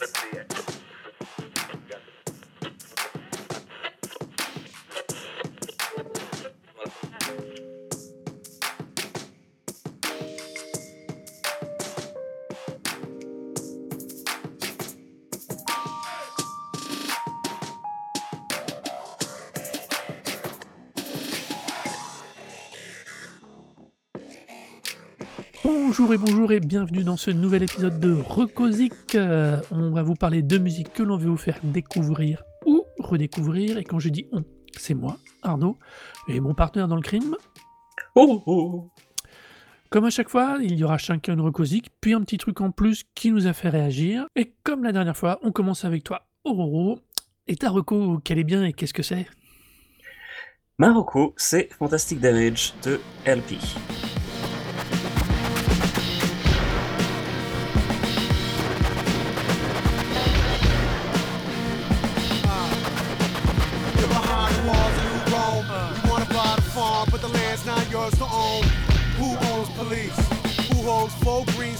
Let's see it. Bonjour et bonjour et bienvenue dans ce nouvel épisode de Recosic. Euh, on va vous parler de musique que l'on veut vous faire découvrir ou redécouvrir. Et quand je dis on, c'est moi, Arnaud, et mon partenaire dans le crime. Oh, oh. Comme à chaque fois, il y aura chacun une Recosic, puis un petit truc en plus qui nous a fait réagir. Et comme la dernière fois, on commence avec toi, Auroro. Et ta reco, quelle est bien et qu'est-ce que c'est? Marocco, c'est Fantastic Damage de LP.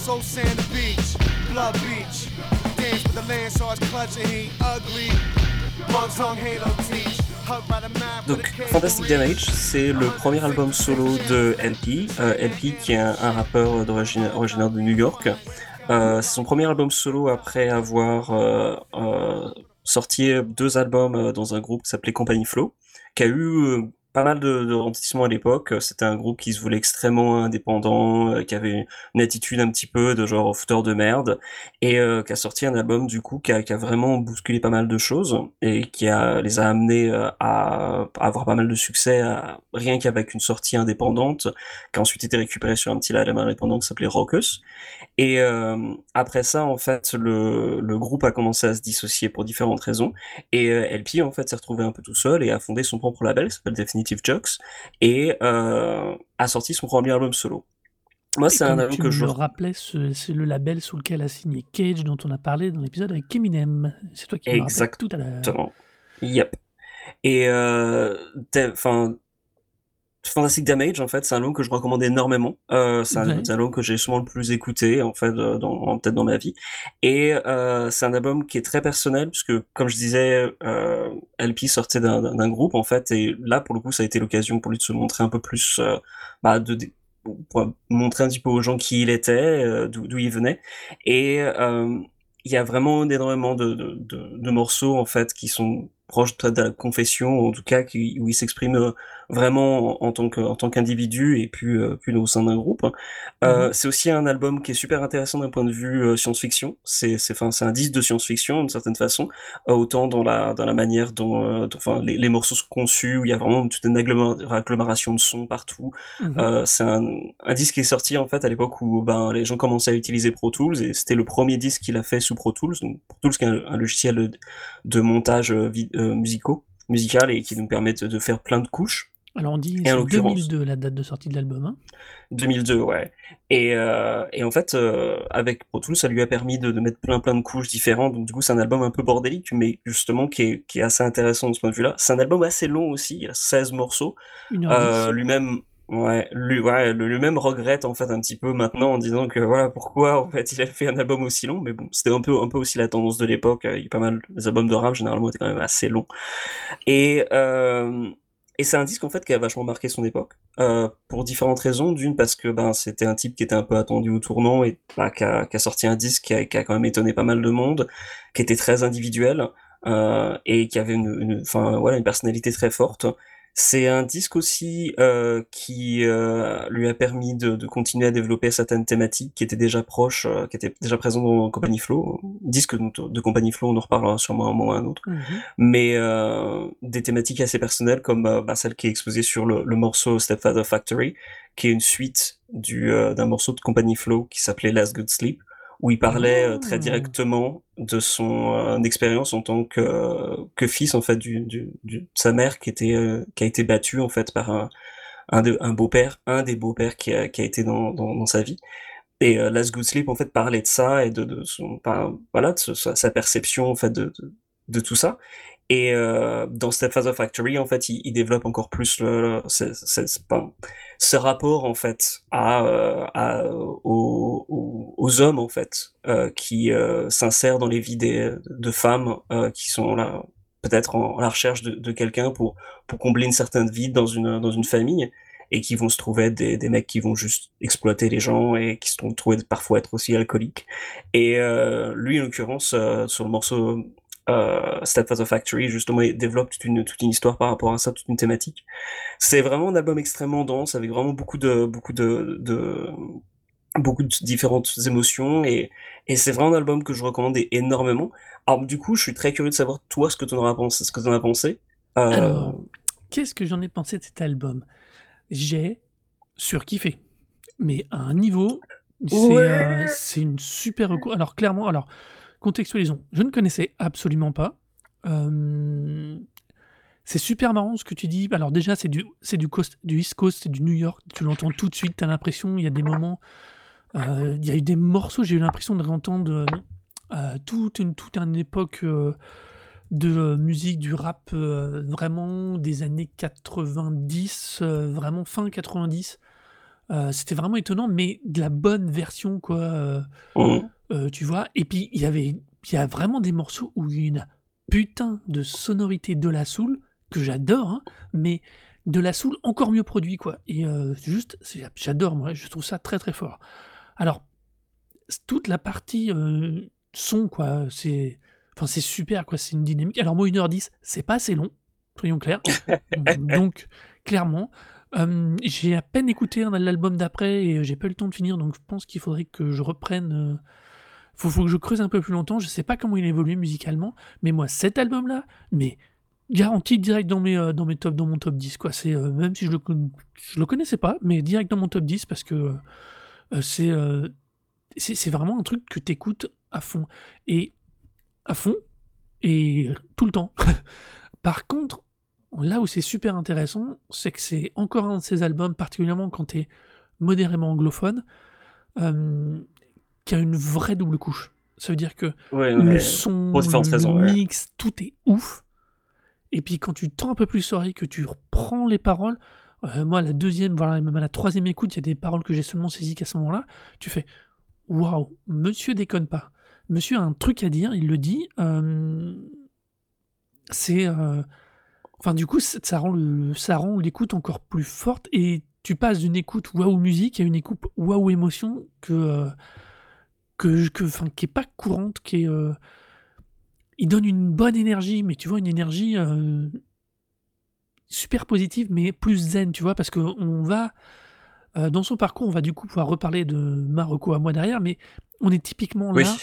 So sand the beach, blood beach. Dance with the land sharks clutching heat, ugly. Bugs hung halo teach. Donc, Fantastic Damage, c'est le premier album solo de LP. Euh, LP, qui est un, un rappeur d'origine originaire de New York. Euh, c'est son premier album solo après avoir euh, sorti deux albums dans un groupe qui s'appelait Company Flow, qui a eu pas mal de, de à l'époque. C'était un groupe qui se voulait extrêmement indépendant, euh, qui avait une attitude un petit peu de genre fouteur de merde, et euh, qui a sorti un album du coup qui a, vraiment bousculé pas mal de choses et qui a, les a amenés euh, à, avoir pas mal de succès, rien qu'avec une sortie indépendante, qui a ensuite été récupérée sur un petit label indépendant qui s'appelait Raucus. Et euh, après ça, en fait, le, le, groupe a commencé à se dissocier pour différentes raisons, et LP en fait s'est retrouvé un peu tout seul et a fondé son propre label qui s'appelle Definitive Jokes et euh, a sorti son premier album solo. Moi, c'est un album que je. rappelais, c'est le label sous lequel a signé Cage, dont on a parlé dans l'épisode avec Eminem. C'est toi qui me tout à l'heure. Exactement. Yep. Et euh, enfin, Fantastic Damage, en fait, c'est un album que je recommande énormément. Euh, c'est un, album que j'ai souvent le plus écouté, en fait, euh, dans, peut-être dans ma vie. Et euh, c'est un album qui est très personnel, puisque, comme je disais, euh, LP sortait d'un groupe, en fait, et là, pour le coup, ça a été l'occasion pour lui de se montrer un peu plus, bah, de, pour montrer un petit peu aux gens qui il était, d'où il venait. Et il y a vraiment énormément de, de, de, de morceaux, en fait, qui sont proches de la confession, en tout cas, qui, où il s'exprime vraiment en, tant que en tant qu'individu et puis euh, puis au sein d'un groupe. Euh, mmh C'est aussi un album qui est super intéressant d'un point de vue euh, science-fiction. C'est c'est enfin c'est un disque de science-fiction d'une certaine façon, euh, autant dans la dans la manière dont euh, enfin les, les, morceaux sont conçus où il y a vraiment toute une agglomération de sons partout. Mmh c'est un, un disque qui est sorti en fait à l'époque où ben les gens commençaient à utiliser Pro Tools et c'était le premier disque qu'il a fait sous Pro Tools. Donc Pro Tools qui est un, logiciel de, de montage musicaux musical et qui nous permettent de faire plein de couches. Alors on dit c'est 2002 la date de sortie de l'album. Hein 2002, ouais. Et, euh, et en fait, euh, avec Pro Tools, ça lui a permis de, de, mettre plein plein de couches différentes. Donc du coup, c'est un album un peu bordélique, mais justement qui est, qui est assez intéressant de ce point de vue-là. C'est un album assez long aussi, il y a 16 morceaux. Euh, lui-même, ouais, lui, ouais, lui-même regrette en fait un petit peu maintenant en disant que voilà pourquoi en fait il a fait un album aussi long. Mais bon, c'était un peu un peu aussi la tendance de l'époque. Il y a pas mal les albums de rap généralement étaient quand même assez longs. Et euh, et c'est un disque en fait qui a vachement marqué son époque euh, pour différentes raisons. D'une parce que ben c'était un type qui était un peu attendu au tournant et bah, qui, a, qui, a, sorti un disque qui a, qui a, quand même étonné pas mal de monde, qui était très individuel euh, et qui avait une, une, enfin voilà une personnalité très forte. C'est un disque aussi euh, qui euh, lui a permis de, de, continuer à développer certaines thématiques qui étaient déjà proches, euh, qui étaient déjà présentes dans Company Flow. Disque de, de Company Flow, on en reparlera sûrement un moment ou un autre. Mm -hmm. Mais euh, des thématiques assez personnelles comme bah, celle qui est exposée sur le, le, morceau Stepfather Factory, qui est une suite euh, d'un morceau de Company Flow qui s'appelait Last Good Sleep où il parlait euh, très ah. directement de son euh, expérience en tant que, que fils en fait du, du, du, de sa mère qui était euh, qui a été battue en fait par un un, de, un beau-père, un des beaux-pères qui a, qui a été dans, dans, dans sa vie. Et euh, Last Good Sleep en fait parlait de ça et de, de son, voilà, de sa, sa, perception en fait de, de, de tout ça. Et euh, dans Stepfather Factory, en fait, il, il développe encore plus le, ce, ce, ce, rapport en fait à, euh, à aux, aux, hommes en fait euh, qui euh, s'insèrent dans les vies des, de femmes euh, qui sont là peut-être en, la recherche de, de quelqu'un pour pour combler une certaine vide dans une dans une famille et qui vont se trouver des, des mecs qui vont juste exploiter les gens et qui se trouvent parfois être aussi alcooliques. Et euh, lui, en l'occurrence, euh, sur le morceau euh, Stepfather Factory, justement, il développe toute une, toute une histoire par rapport à ça, toute une thématique. C'est vraiment un album extrêmement dense, avec vraiment beaucoup de, beaucoup de, de beaucoup de différentes émotions et, et c'est vraiment un album que je recommande énormément. Alors du coup, je suis très curieux de savoir toi ce que tu en as pensé. Ce que en as pensé. Euh... Alors, qu'est-ce que j'en ai pensé de cet album? J'ai surkiffé, mais à un niveau, c'est ouais. euh, une super. Alors clairement, alors Contextualisons. Je ne connaissais absolument pas. Euh, c'est super marrant ce que tu dis. Alors déjà, c'est du, c'est du, coast, du East Coast, c'est du New York. Tu l'entends tout de suite. Tu as l'impression, il y a des moments, euh, il y a eu des morceaux, j'ai eu l'impression de réentendre euh, toute, une, toute une époque euh, de musique, du rap, euh, vraiment des années 90, euh, vraiment fin 90. C'était vraiment étonnant, mais de la bonne version, quoi. Mmh. Euh, tu vois? Et puis il y avait il y a vraiment des morceaux où il y a une putain de sonorité de la soul que j'adore, hein, mais de la soul encore mieux produit, quoi et juste, j'adore moi, je trouve ça très, très fort. Alors, toute la partie, son quoi, c'est enfin c'est super quoi, c'est une dynamique. Alors moi 1:10, c'est pas assez long, soyons clairs. Donc clairement, hem, j'ai à peine écouté l'album d'après et j'ai pas eu le temps de finir, donc je pense qu'il faudrait que je reprenne, heu faut, que je creuse un peu plus longtemps. Je sais pas comment il évolue musicalement, mais moi, cet album-là, mais garanti direct dans mes, euh, dans mes top, dans mon top 10. Quoi. C'est, euh, même si je le, je le connaissais pas, mais direct dans mon top 10 parce que euh, c'est, c'est, c'est vraiment un truc que tu écoutes à fond. Et à fond, et tout le temps. Par contre, là où c'est super intéressant, c'est que c'est encore un de ces albums, particulièrement quand tu es modérément anglophone, qui a une vraie double couche. Ça veut dire que ouais, le son, le mix, ouais. tout est ouf. Et puis quand tu tends un peu plus l'oreille, que tu reprends les paroles, euh, moi la deuxième, voilà, même à la troisième écoute, il y a des paroles que j'ai seulement saisies qu'à ce moment-là, tu fais waouh, monsieur déconne pas. Monsieur a un truc à dire, il le dit. Euh, c'est. Enfin, du coup, ça rend, le, ça rend l'écoute encore plus forte et tu passes d'une écoute waouh musique à une écoute waouh émotion que euh, que, que, enfin, qui est pas courante, qui est. Euh, il donne une bonne énergie, mais tu vois, une énergie euh, super positive, mais plus zen, tu vois, parce qu'on va. Euh, dans son parcours, on va du coup pouvoir reparler de Marocco à moi derrière, mais on est typiquement là.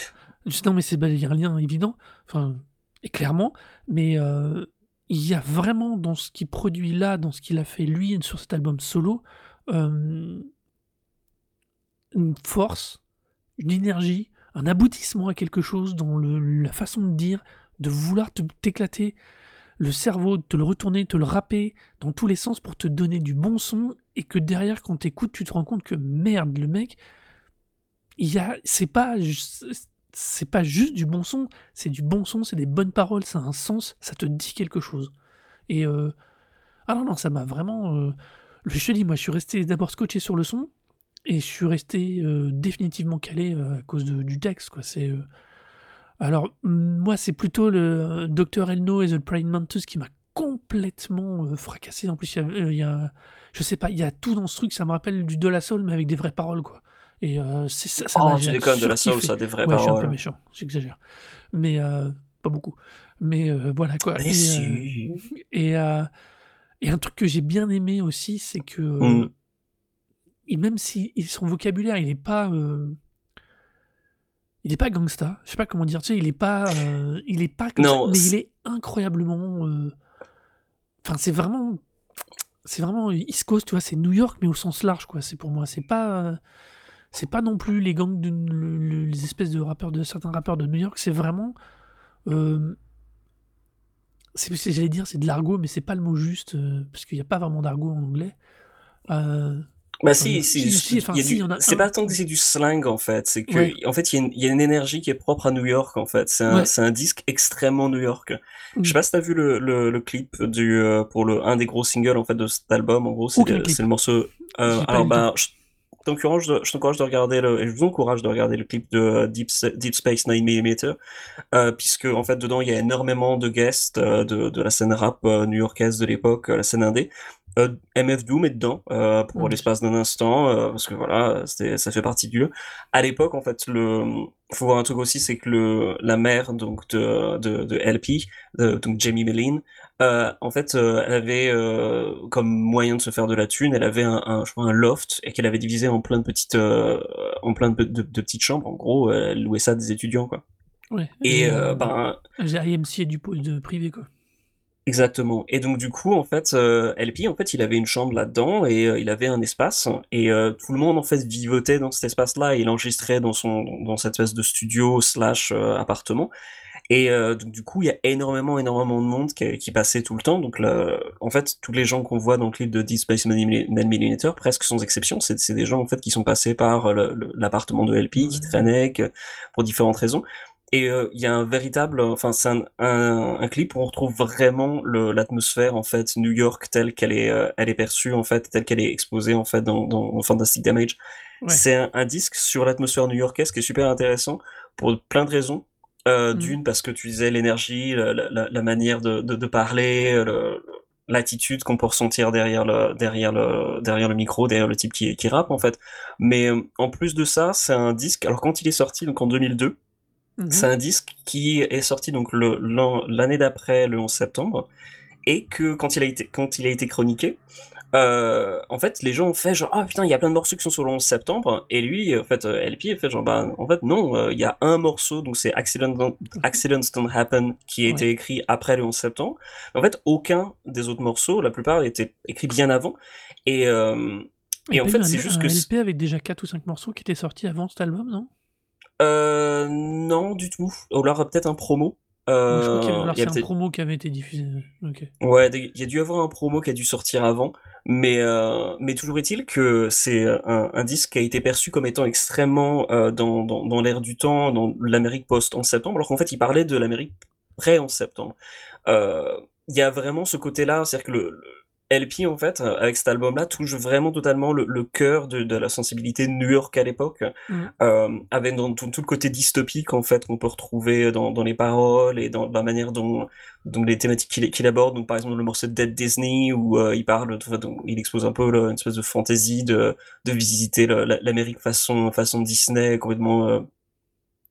Oui. Non, mais c'est il y a un lien évident, enfin, et clairement, mais euh, il y a vraiment dans ce qu'il produit là, dans ce qu'il a fait lui sur cet album solo, euh, une force, une énergie, un aboutissement à quelque chose dans la façon de dire, de vouloir t'éclater le cerveau, de te le retourner, te le râper dans tous les sens pour te donner du bon son et que derrière quand t'écoutes tu te rends compte que merde le mec il y a c'est pas c'est pas juste du bon son c'est du bon son c'est des bonnes paroles ça a un sens ça te dit quelque chose et euh... ah non non ça m'a vraiment euh... je te dis moi je suis resté d'abord scotché sur le son et je suis resté euh, définitivement calé euh, à cause du texte. Quoi. C'est. Alors, moi, c'est plutôt le Dr. Elno et The Prime Mantis qui m'a complètement fracassé. En plus, il y, a, y, a, je sais pas, il y a tout dans ce truc. Ça me rappelle du De La Soul, mais avec des vraies paroles. quoi. Et c'est ça. ça oh, tu déconnes, De La Soul, ça a des vraies ouais, paroles. Je suis un peu méchant, j'exagère. Mais pas beaucoup. Mais voilà quoi. Mais et, si. et, et, un truc que j'ai bien aimé aussi, c'est que. Mm et même si son vocabulaire, il est pas, euh, il est pas gangsta, je sais pas comment dire, tu sais, il est pas, euh, il est pas non, ça, mais il est incroyablement, euh, enfin, c'est vraiment, c'est vraiment East Coast, tu vois, c'est New York, mais au sens large, quoi. C'est pour moi, c'est pas, c'est pas non plus les gangs, de, le, le, les espèces de rappeurs de certains rappeurs de New York, c'est vraiment, c'est, j'allais dire, c'est de l'argot, mais c'est pas le mot juste, parce qu'il n'y a pas vraiment d'argot en anglais. Euh, Bah si, c'est pas tant que c'est du slang en fait, c'est que en fait il y, a une énergie qui est propre à New York en fait. C'est un, un, disque extrêmement New York. Je sais mm. pas si t'as vu le, le, le, clip du euh, pour le un des gros singles en fait de cet album. En gros, c'est le morceau. Euh, alors bah, t'encourage de, je t'encourage de regarder le, je vous encourage de regarder le clip de euh, Deep, Deep Space 9mm, euh, puisque en fait dedans il y a énormément de guests euh, de, de la scène rap new-yorkaise de l'époque, la scène indé. Euh, MF Doom est dedans euh, pour l'espace d'un instant euh, parce que voilà ça fait partie du jeu à l'époque en fait le faut voir un truc aussi c'est que le la mère donc de de, de LP donc Jamie Mellin en fait elle avait comme moyen de se faire de la thune elle avait un, un je crois un loft et qu'elle avait divisé en plein de petites en plein de, de, petites chambres en gros elle louait ça des étudiants quoi ouais et, ben IMC du de privé quoi Exactement. Et donc du coup, en fait, euh, LP, en fait, il avait une chambre là-dedans et euh, il avait un espace et euh, tout le monde en fait vivotait dans cet espace-là. Il enregistrait dans son dans cette espèce de studio slash appartement. Et donc du coup, il y a énormément, énormément de monde qui, qui passait tout le temps. Donc là, en fait, tous les gens qu'on voit dans le clip de Deep Space Nine presque sans exception, c'est des gens en fait qui sont passés par l'appartement de LP, qui traînaient pour différentes raisons. Et euh, il y a un véritable, enfin c'est un, un, clip où on retrouve vraiment l'atmosphère en fait New York telle qu'elle est, euh, elle est perçue en fait, telle qu'elle est exposée en fait dans, dans, Fantastic Damage. C'est un, disque sur l'atmosphère new-yorkaise qui est super intéressant pour plein de raisons. Euh, mmh. D'une parce que tu disais l'énergie, la, la, la, manière de, de, de parler, l'attitude qu'on peut ressentir derrière le derrière le derrière le micro, derrière le type qui qui rappe en fait. Mais en plus de ça, c'est un disque. Alors quand il est sorti donc en 2002 Mmh c'est un disque qui est sorti donc l'année d'après, le 11 septembre, et que quand il a été, quand il a été chroniqué, euh, en fait, les gens ont fait genre, ah putain, il y a plein de morceaux qui sont sur le 11 septembre, et lui, en fait, euh, LP, a fait genre, bah, en fait, non, euh, il y a un morceau, donc c'est Accident Don't, Accidents Don't Happen, qui a été écrit après le 11 septembre. En fait, aucun des autres morceaux, la plupart étaient écrits bien avant, et, et en fait, c'est juste que. LP avec déjà 4 ou 5 morceaux qui étaient sortis avant cet album, non? Euh, non, du tout. Ou alors peut-être un promo. Euh, je crois qu'il y a, un promo qui avait été diffusé. Ouais, il y a dû avoir un promo qui a dû sortir avant, mais euh, mais toujours est-il que c'est un, un, disque qui a été perçu comme étant extrêmement euh, dans, dans, dans l'air du temps, dans l'Amérique post 11 septembre, alors qu'en fait il parlait de l'Amérique pré 11 septembre. Euh, il y a vraiment ce côté-là, c'est-à-dire que le LP, en fait, euh, avec cet album-là, touche vraiment totalement le, le cœur de, de, la sensibilité de New York à l'époque, mmh. euh, avec dans, tout, tout, le côté dystopique, en fait, qu'on peut retrouver dans, dans, les paroles et dans la manière dont, dont les thématiques qu'il qu'il aborde. Donc, par exemple, le morceau de Dead Disney, où euh, il parle, donc, il expose un peu une espèce de fantaisie de, de visiter l'Amérique façon, façon Disney, complètement, euh,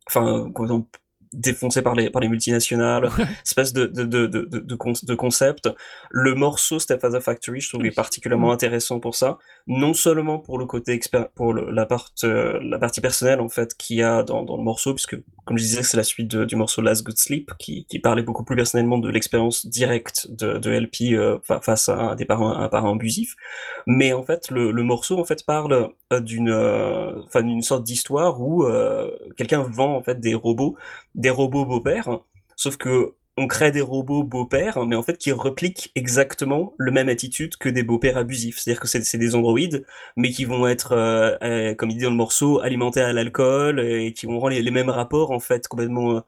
enfin, complètement défoncé par les, par les multinationales, espèce de, de, de, de, concept. Le morceau Step as a Factory, je trouve, est particulièrement mm. intéressant pour ça. Non seulement pour le côté expert, pour la, euh, la partie personnelle, en fait, qu'il y a dans, dans le morceau, puisque, comme je disais, c'est la suite du morceau Last Good Sleep, qui, qui parlait beaucoup plus personnellement de l'expérience directe de, LP euh, face à des parents, un parent abusif. Mais en fait, le, le morceau, en fait, parle euh, d'une, enfin, d'une sorte d'histoire où quelqu'un vend, en fait, des robots des robots beaux-pères, sauf que on crée des robots beaux-pères, mais en fait qui repliquent exactement le même attitude que des beaux-pères abusifs. C'est-à-dire que c'est des androïdes, mais qui vont être, euh, euh, comme il dit dans le morceau, alimentés à l'alcool et qui vont avoir les, mêmes rapports en fait complètement, euh,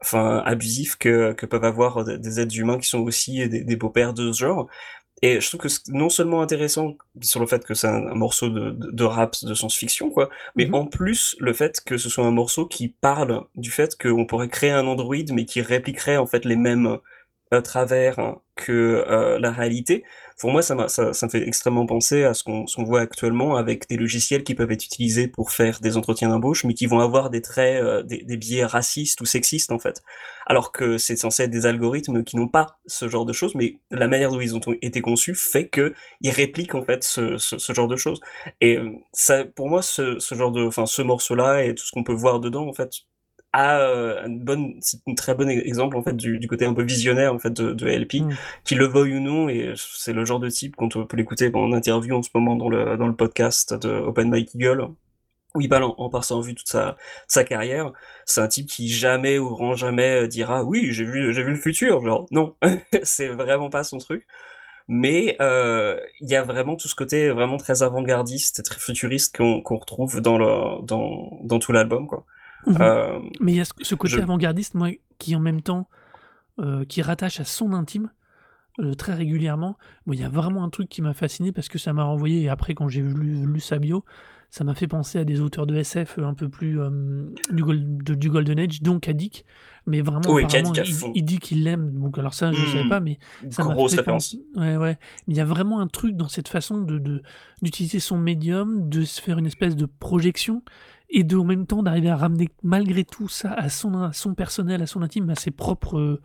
enfin abusifs que, que peuvent avoir des êtres humains qui sont aussi des, des beaux-pères de ce genre. Et je trouve que c'est non seulement intéressant sur le fait que c'est un, morceau de, de, rap de science-fiction, quoi, mais mhm. en plus le fait que ce soit un morceau qui parle du fait qu'on pourrait créer un android, mais qui répliquerait en fait les mêmes euh, travers que euh, la réalité, pour moi, ça, ça, ça me fait extrêmement penser à ce qu'on voit actuellement avec des logiciels qui peuvent être utilisés pour faire des entretiens d'embauche, mais qui vont avoir des traits, euh, des, biais racistes ou sexistes en fait. Alors que c'est censé être des algorithmes qui n'ont pas ce genre de choses, mais la manière dont ils ont été conçus fait que ils répliquent en fait ce, ce, ce genre de choses. Et euh, ça, pour moi, ce, ce genre de, enfin, ce morceau-là et tout ce qu'on peut voir dedans, en fait, a euh, une bonne, c'est une très bon exemple en fait du, du, côté un peu visionnaire en fait de, de LP, mm. qu'il le veuille ou non, et c'est le genre de type qu'on peut l'écouter en interview en ce moment dans le dans le podcast de Open Mike Eagle, où il parle en, passant en vue toute sa sa carrière. C'est un type qui jamais ou rend jamais euh, dira oui j'ai vu j'ai vu le futur, genre non, c'est vraiment pas son truc. mais il y a vraiment tout ce côté vraiment très avant-gardiste et très futuriste qu'on retrouve dans, le, dans, dans tout l'album, quoi. Mhm. mais il y a ce, côté avant-gardiste, moi, qui en même temps, qui rattache à son intime, très régulièrement. il y a vraiment un truc qui m'a fasciné parce que ça m'a renvoyé, et après, quand j'ai lu, lu sa bio, ça m'a fait penser à des auteurs de SF un peu plus du, du, Golden Age, donc à Dick. Mais vraiment, il, dit qu'il l'aime. Donc, alors ça, je ne savais hmm. pas, mais ça m'a fait penser. Ouais, ouais. il y a vraiment un truc dans cette façon de d'utiliser son médium, de se faire une espèce de projection et de en même temps d'arriver à ramener malgré tout ça à son, à son personnel, à son intime, à ses propres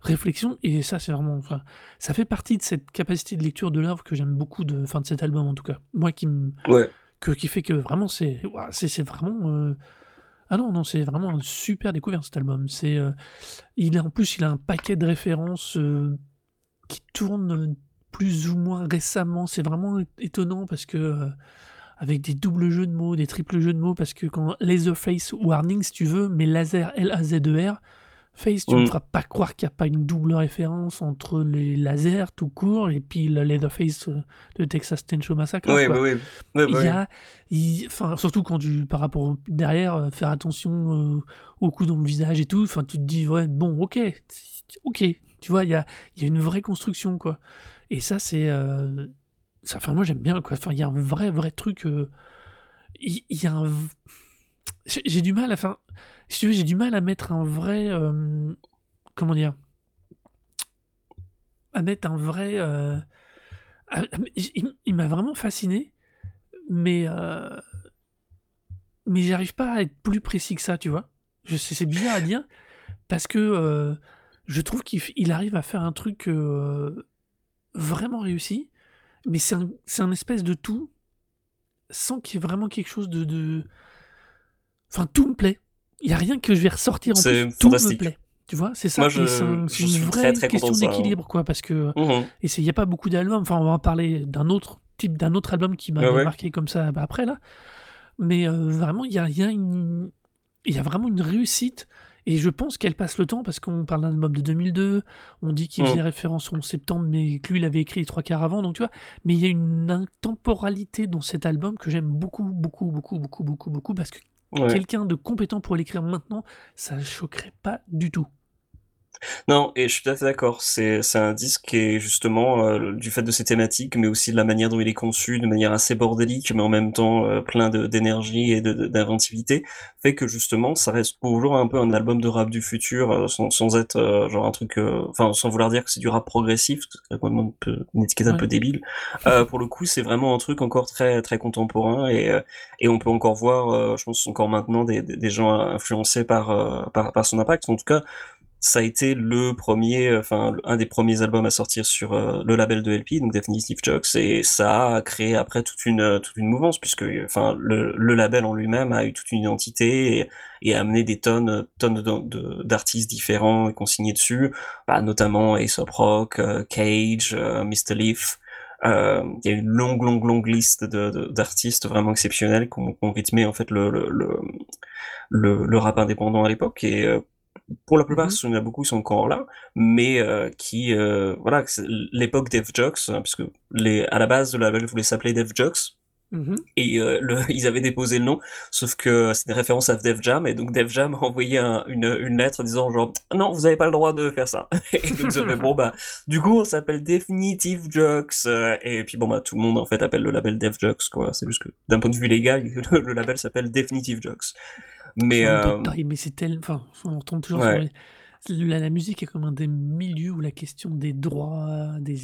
réflexion et ça c'est vraiment enfin ça fait partie de cette capacité de lecture de l'œuvre que j'aime beaucoup de fin de cet album en tout cas. Moi qui me que qui fait que vraiment c'est c'est vraiment euh, ah non non c'est vraiment une super découverte cet album. C'est euh, il est en plus il a un paquet de références euh, qui tournent plus ou moins récemment. C'est vraiment étonnant parce que avec des doubles jeux de mots des triples jeux de mots parce que quand Laserface Warning si tu veux mais laser L A Z E R Face, tu ne me mm. feras pas croire qu'il n'y a pas une double référence entre les lasers tout court et puis le Leatherface euh, de Texas Chainsaw Massacre. Oui, oui, oui. il y a, enfin, surtout quand tu, par rapport derrière, euh, faire attention euh, au coup dans le visage et tout. Enfin, tu te dis, ouais, bon, ok, ok. Tu vois, il y a, y a une vraie construction, quoi. Et ça, c'est, ça, moi j'aime bien, quoi. Il y a un vrai, vrai truc. Il y, a un, j'ai du mal, enfin, si tu veux, j'ai du mal à mettre un vrai. Euh, comment dire À mettre un vrai. Euh, il, m'a vraiment fasciné, mais. Euh, mais j'arrive pas à être plus précis que ça, tu vois. C'est bizarre à dire, parce que je trouve qu'il arrive à faire un truc vraiment réussi, mais c'est un, un, espèce de tout, sans qu'il y ait vraiment quelque chose de... de... Enfin, tout me plaît. Il n'y a rien que je vais ressortir en plus. Tout me plaît. Tu vois, c'est ça. c'est une vraie question d'équilibre, quoi, parce que mmh et il n'y a pas beaucoup d'albums. Enfin, on va en parler d'un autre type, d'un autre album qui m'a marqué comme ça bah, après là. Mais euh, vraiment, il y a, y, a y a vraiment une réussite. Et je pense qu'elle passe le temps parce qu'on parle d'un album de 2002, on dit qu'il mmh. faisait référence au septembre, mais que lui, il avait écrit les trois quarts avant, donc tu vois. Mais il y a une intemporalité dans cet album que j'aime beaucoup, beaucoup, beaucoup, beaucoup, beaucoup, beaucoup, parce que Quelqu'un de compétent pour l'écrire maintenant, ça ne choquerait pas du tout. Non, et je suis tout à fait d'accord. C'est un disque qui est justement, euh, du fait de ses thématiques, mais aussi de la manière dont il est conçu, de manière assez bordélique, mais en même temps euh, plein d'énergie et d'inventivité, fait que justement, ça reste toujours un peu un album de rap du futur, euh, sans, sans être genre un truc, enfin sans vouloir dire que c'est du rap progressif, c'est vraiment une étiquette un peu débile. pour le coup, c'est vraiment un truc encore très très contemporain et et on peut encore voir, je pense encore maintenant des, des, gens influencés par, par par son impact. En tout cas, ça a été le premier, enfin un des premiers albums à sortir sur euh, le label de LP, donc Definitive Jokes, et ça a créé après toute une toute une mouvance puisque enfin le, le label en lui-même a eu toute une identité et, a amené des tonnes tonnes d'artistes différents et consignés dessus, bah, notamment Aesop Rock, euh, Cage, euh, Mr Leaf. Il y a une longue longue longue liste d'artistes vraiment exceptionnels qui ont, rythmé en fait le le, le, le rap indépendant à l'époque et pour la plupart, mmh il y en a beaucoup qui sont encore là, mais euh, qui, euh, voilà, l'époque Def Jocks, hein, puisque les, à la base, le label voulait s'appeler Def Jocks, mmh et euh, le, ils avaient déposé le nom, sauf que c'est une référence à Def Jam, et donc Def Jam a envoyé une, une lettre disant genre non, vous n'avez pas le droit de faire ça. et donc fait bon bah du coup on s'appelle Definitive Jocks, et puis bon bah tout le monde en fait appelle le label Def Jocks quoi. C'est juste que d'un point de vue légal, le, label s'appelle Definitive Jocks. Mais, euh... mais c'est tel... enfin, on tombe toujours sur la, la, musique est comme un des milieux où la question des droits, des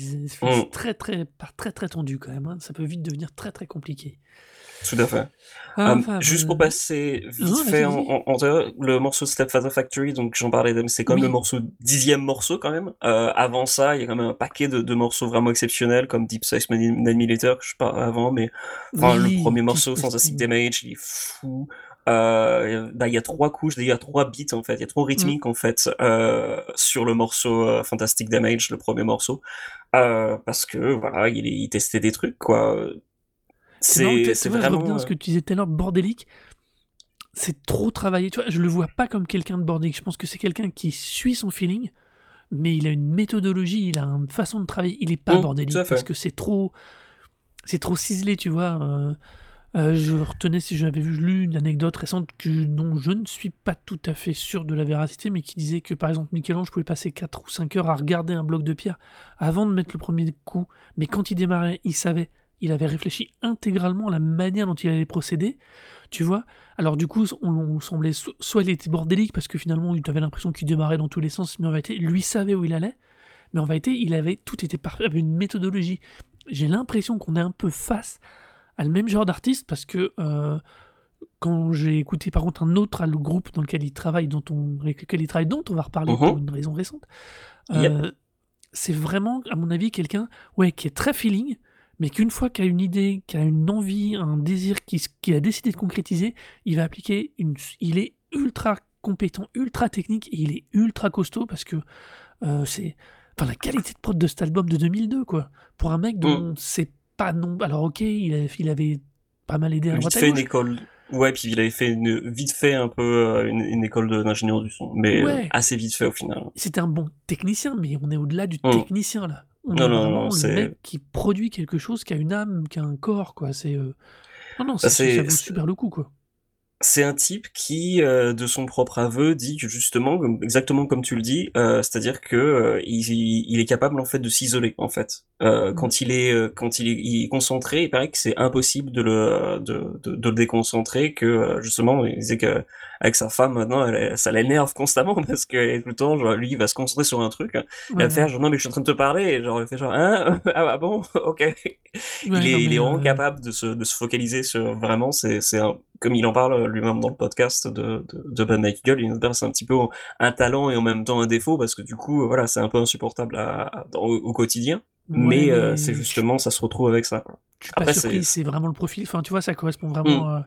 mmh. très très très très tendu quand même. Hein. Ça peut vite devenir très très compliqué. Tout à fait. Ah, hum, juste pour passer vite fait en, en, le morceau Stepfather Factory, donc j'en parlais, c'est comme le morceau dixième morceau quand même. Euh, avant ça, il y a quand même un paquet de, de morceaux vraiment exceptionnels comme Deep Size 9 mm que je parlais avant, mais enfin, le premier morceau, Fantastic Damage, il est fou. Euh, bah, il y a trois couches, il y a trois beats en fait, il y a trois rythmiques mm. en fait euh, sur le morceau euh, Fantastic Damage, le premier morceau, euh, parce que voilà, il, il, testait des trucs quoi. C'est vraiment. Je ce que tu disais tout à l'heure, bordélique. C'est trop travaillé, tu vois. Je le vois pas comme quelqu'un de bordélique. Je pense que c'est quelqu'un qui suit son feeling, mais il a une méthodologie, il a une façon de travailler. Il est pas Mmh, bordélique parce que c'est trop, c'est trop ciselé, tu vois. Euh, je retenais si j'avais lu une anecdote récente que, dont je ne suis pas tout à fait sûr de la véracité, mais qui disait que par exemple Michel-Ange pouvait passer 4 ou 5 heures à regarder un bloc de pierre avant de mettre le premier coup. Mais quand il démarrait, il savait, il avait réfléchi intégralement à la manière dont il allait procéder, tu vois? Alors du coup, on, semblait so- soit il était bordélique parce que finalement, tu avais l'impression qu'il démarrait dans tous les sens, mais en vérité, lui savait où il allait. Mais en vérité, il avait tout était parfait, avait une méthodologie. J'ai l'impression qu'on est un peu face le même genre d'artiste parce que euh, quand j'ai écouté par contre un autre le groupe dans lequel il travaille, dont on, avec lequel il travaille, dont on va reparler Mhm. pour une raison récente, Yep. euh, c'est vraiment, à mon avis, quelqu'un ouais, qui est très feeling, mais qu'une fois qu'il a une idée, qu'il a une envie, un désir, qu'il qu'il a décidé de concrétiser, il va appliquer une. Il est ultra compétent, ultra technique et il est ultra costaud parce que euh, c'est. Enfin, la qualité de prod de cet album de 2002, quoi. Pour un mec dont c'est pas non. Alors, ok, il avait, il avait pas mal aidé à Vite fait une école. Ouais, puis il avait fait une, vite fait un peu euh, une, une école d'ingénieur du son, mais euh, Ouais. assez vite fait au final. C'était un bon technicien, mais on est au-delà du Mm. technicien, là. On Non, est non, c'est- mec qui produit quelque chose, qui a une âme, qui a un corps, quoi. C'est. euh, Non, non, Bah, ça vaut super le coup, quoi. C'est un type qui, euh, de son propre aveu, dit que justement, exactement comme tu le dis, euh, c'est-à-dire que il, il est capable en fait de s'isoler en fait. Euh, Mm. Quand il est, euh, quand il est, il est concentré, il paraît que c'est impossible de le, de, de, de le déconcentrer, que euh, justement, il disait que avec sa femme maintenant, elle, ça l'énerve constamment parce que tout le temps, genre, lui, il va se concentrer sur un truc, il va faire genre non mais je suis en train de te parler, et genre il fait genre hein? Ah ah bon? Ok. Ouais, il non, est, il mais, est vraiment euh, capable de se, de se focaliser sur vraiment, c'est, c'est comme il en parle lui-même dans le podcast de, de, de Ben Eagle, il c'est un petit peu un talent et en même temps un défaut parce que du coup, voilà, c'est un peu insupportable à, à- dans- au, au quotidien. Mais euh, mais c'est justement, ça se retrouve avec ça. Je suis pas surpris, c'est- vraiment le profil. Enfin, tu vois, ça correspond Mm. vraiment euh,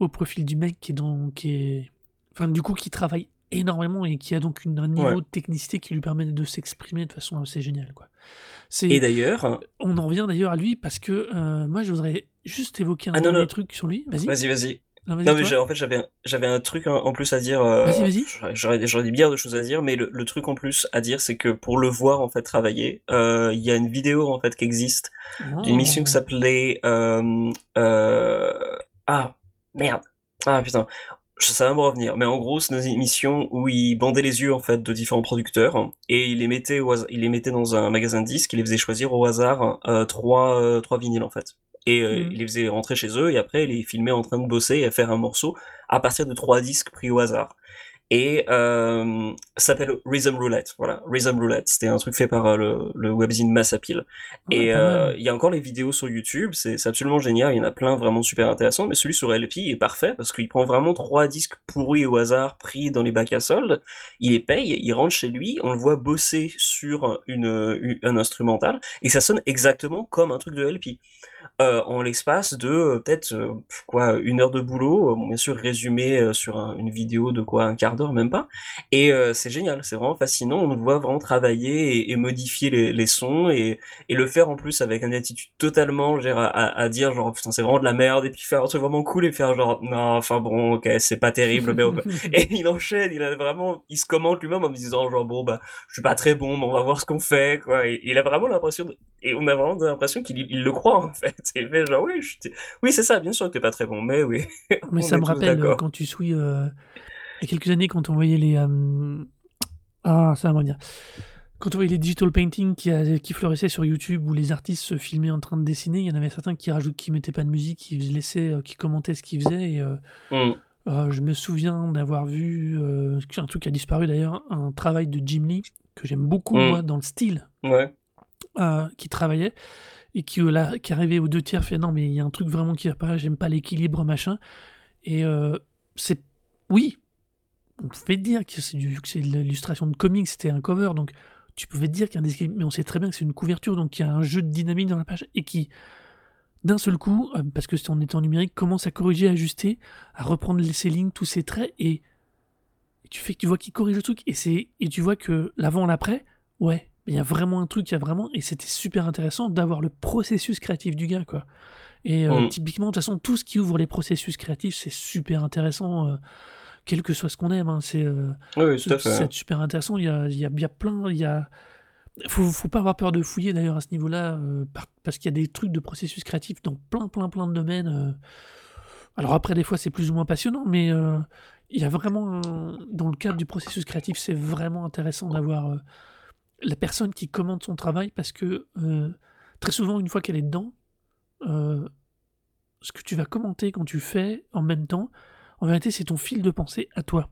au profil du mec qui est dans, qui est, enfin, du coup, qui travaille énormément et qui a donc une, un niveau Ouais. de technicité qui lui permet de s'exprimer de façon assez géniale, quoi. Et d'ailleurs, on en revient d'ailleurs à lui parce que euh, moi, je voudrais juste évoquer un Ah, non, dernier non. truc sur lui. Vas-y. vas-y, vas-y. Non, mais en fait, j'avais, un- j'avais un truc en, en plus à dire. euh, Vas-y, vas-y. j'aurais- J'aurais, des milliards de choses à dire, mais le, le truc en plus à dire, c'est que pour le voir en fait travailler, euh, il y a une vidéo en fait qui existe d'une mission qui Oh. s'appelait euh, ah merde ah putain je- ça va me revenir mais en gros c'est une émission où il bandait les yeux en fait de différents producteurs hein, et il les mettait au hasard, il les mettait dans un magasin de disques il les faisait choisir au hasard euh, trois euh, trois vinyles en fait et euh, Mhm. il les faisait rentrer chez eux et après il les filmait en train de bosser et à faire un morceau à partir de trois disques pris au hasard et euh, ça s'appelle Rhythm Roulette voilà Rhythm Roulette c'était un truc fait par euh, le, le webzine Massapil Ouais, et euh, il y a encore les vidéos sur YouTube, c'est c'est absolument génial, il y en a plein vraiment super intéressants, mais celui sur LP est parfait parce qu'il prend vraiment trois disques pourris au hasard pris dans les bacs à soldes, il les paye, il rentre chez lui, on le voit bosser sur une, une- un instrumental et ça sonne exactement comme un truc de LP. Euh, en l'espace de euh, peut-être euh, quoi une heure de boulot, bien sûr résumé sur un- une vidéo de quoi un quart d'heure même pas, et c'est génial, c'est vraiment fascinant, on voit vraiment travailler et, et modifier les, les sons et, et le faire en plus avec une attitude totalement genre, à, dire genre putain c'est vraiment de la merde et puis faire un truc vraiment cool et faire genre non enfin bon ok c'est pas terrible mais et il enchaîne il a vraiment il se commente lui-même en me disant genre bon bah je suis pas très bon mais on va voir ce qu'on fait quoi. Et, il a vraiment l'impression de- et on a vraiment l'impression qu'il il le croit en fait il fait genre oui je oui c'est ça bien sûr que t'es pas très bon mais oui Mais ça me rappelle euh, quand tu suis euh, il y a quelques années quand on voyait les euh, ah ça va me dire quand on voyait les digital paintings qui, a- qui fleurissaient sur YouTube où les artistes se filmaient en train de dessiner, il y en avait certains qui rajoutent, qui mettaient pas de musique, qui laissaient, euh, qui commentaient ce qu'ils faisaient. Et, euh, Mm. euh, je me souviens d'avoir vu euh, un truc qui a disparu d'ailleurs, un travail de Jim Lee que j'aime beaucoup Mm. moi dans le style ouais euh, qui travaillait et qui, euh, là, arrivait aux deux tiers fait non mais il y a un truc vraiment qui pas j'aime pas l'équilibre machin. Et euh, c'est oui. On pouvait dire que c'est du de l'illustration de comics c'était un cover donc tu pouvais dire qu'il y a mais on sait très bien que c'est une couverture donc il y a un jeu de dynamique dans la page et qui d'un seul coup euh, parce que c'est en étant numérique commence à corriger ajuster à reprendre ses lignes tous ses traits et, tu fais que tu vois qu'il corrige le truc et c'est et tu vois que l'avant l'après ouais il y a vraiment un truc il y a vraiment et c'était super intéressant d'avoir le processus créatif du gars quoi et euh, Mm. typiquement de toute façon tout ce qui ouvre les processus créatifs c'est super intéressant euh, quel que soit ce qu'on aime. Hein, c'est oui, à fait. super intéressant. Il y a, il y a, il y a plein. Il y a... Faut, faut pas avoir peur de fouiller d'ailleurs à ce niveau-là, parce qu'il y a des trucs de processus créatif dans plein, plein, plein de domaines. Alors après, des fois, c'est plus ou moins passionnant, mais il y a vraiment, dans le cadre du processus créatif, c'est vraiment intéressant d'avoir la personne qui commande son travail parce que très souvent, une fois qu'elle est dedans, ce que tu vas commenter quand tu fais en même temps, en vérité, c'est ton fil de pensée à toi.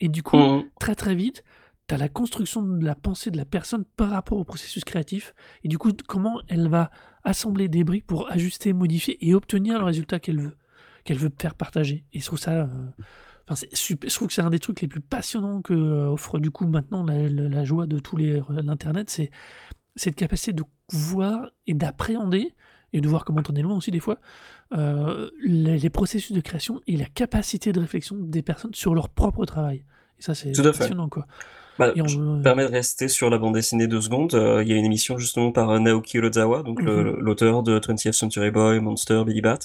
Et du coup, mmh. très très vite, tu as la construction de la pensée de la personne par rapport au processus créatif. Et du coup, comment elle va assembler des briques pour ajuster, modifier et obtenir le résultat qu'elle veut, qu'elle veut faire partager. Et je trouve ça. Enfin, super, je trouve que c'est un des trucs les plus passionnants que offre du coup maintenant la, joie de tous les l'internet, c'est cette capacité de voir et d'appréhender et de voir comment on est loin aussi des fois euh, les, processus de création et la capacité de réflexion des personnes sur leur propre travail. Et ça c'est passionnant quoi. Bah, je me permets de rester sur la bande dessinée deux secondes. Euh, il y a une émission justement par Naoki Urasawa, donc mm-hmm. l'auteur de 20th Century Boy, Monster, Billy Bat,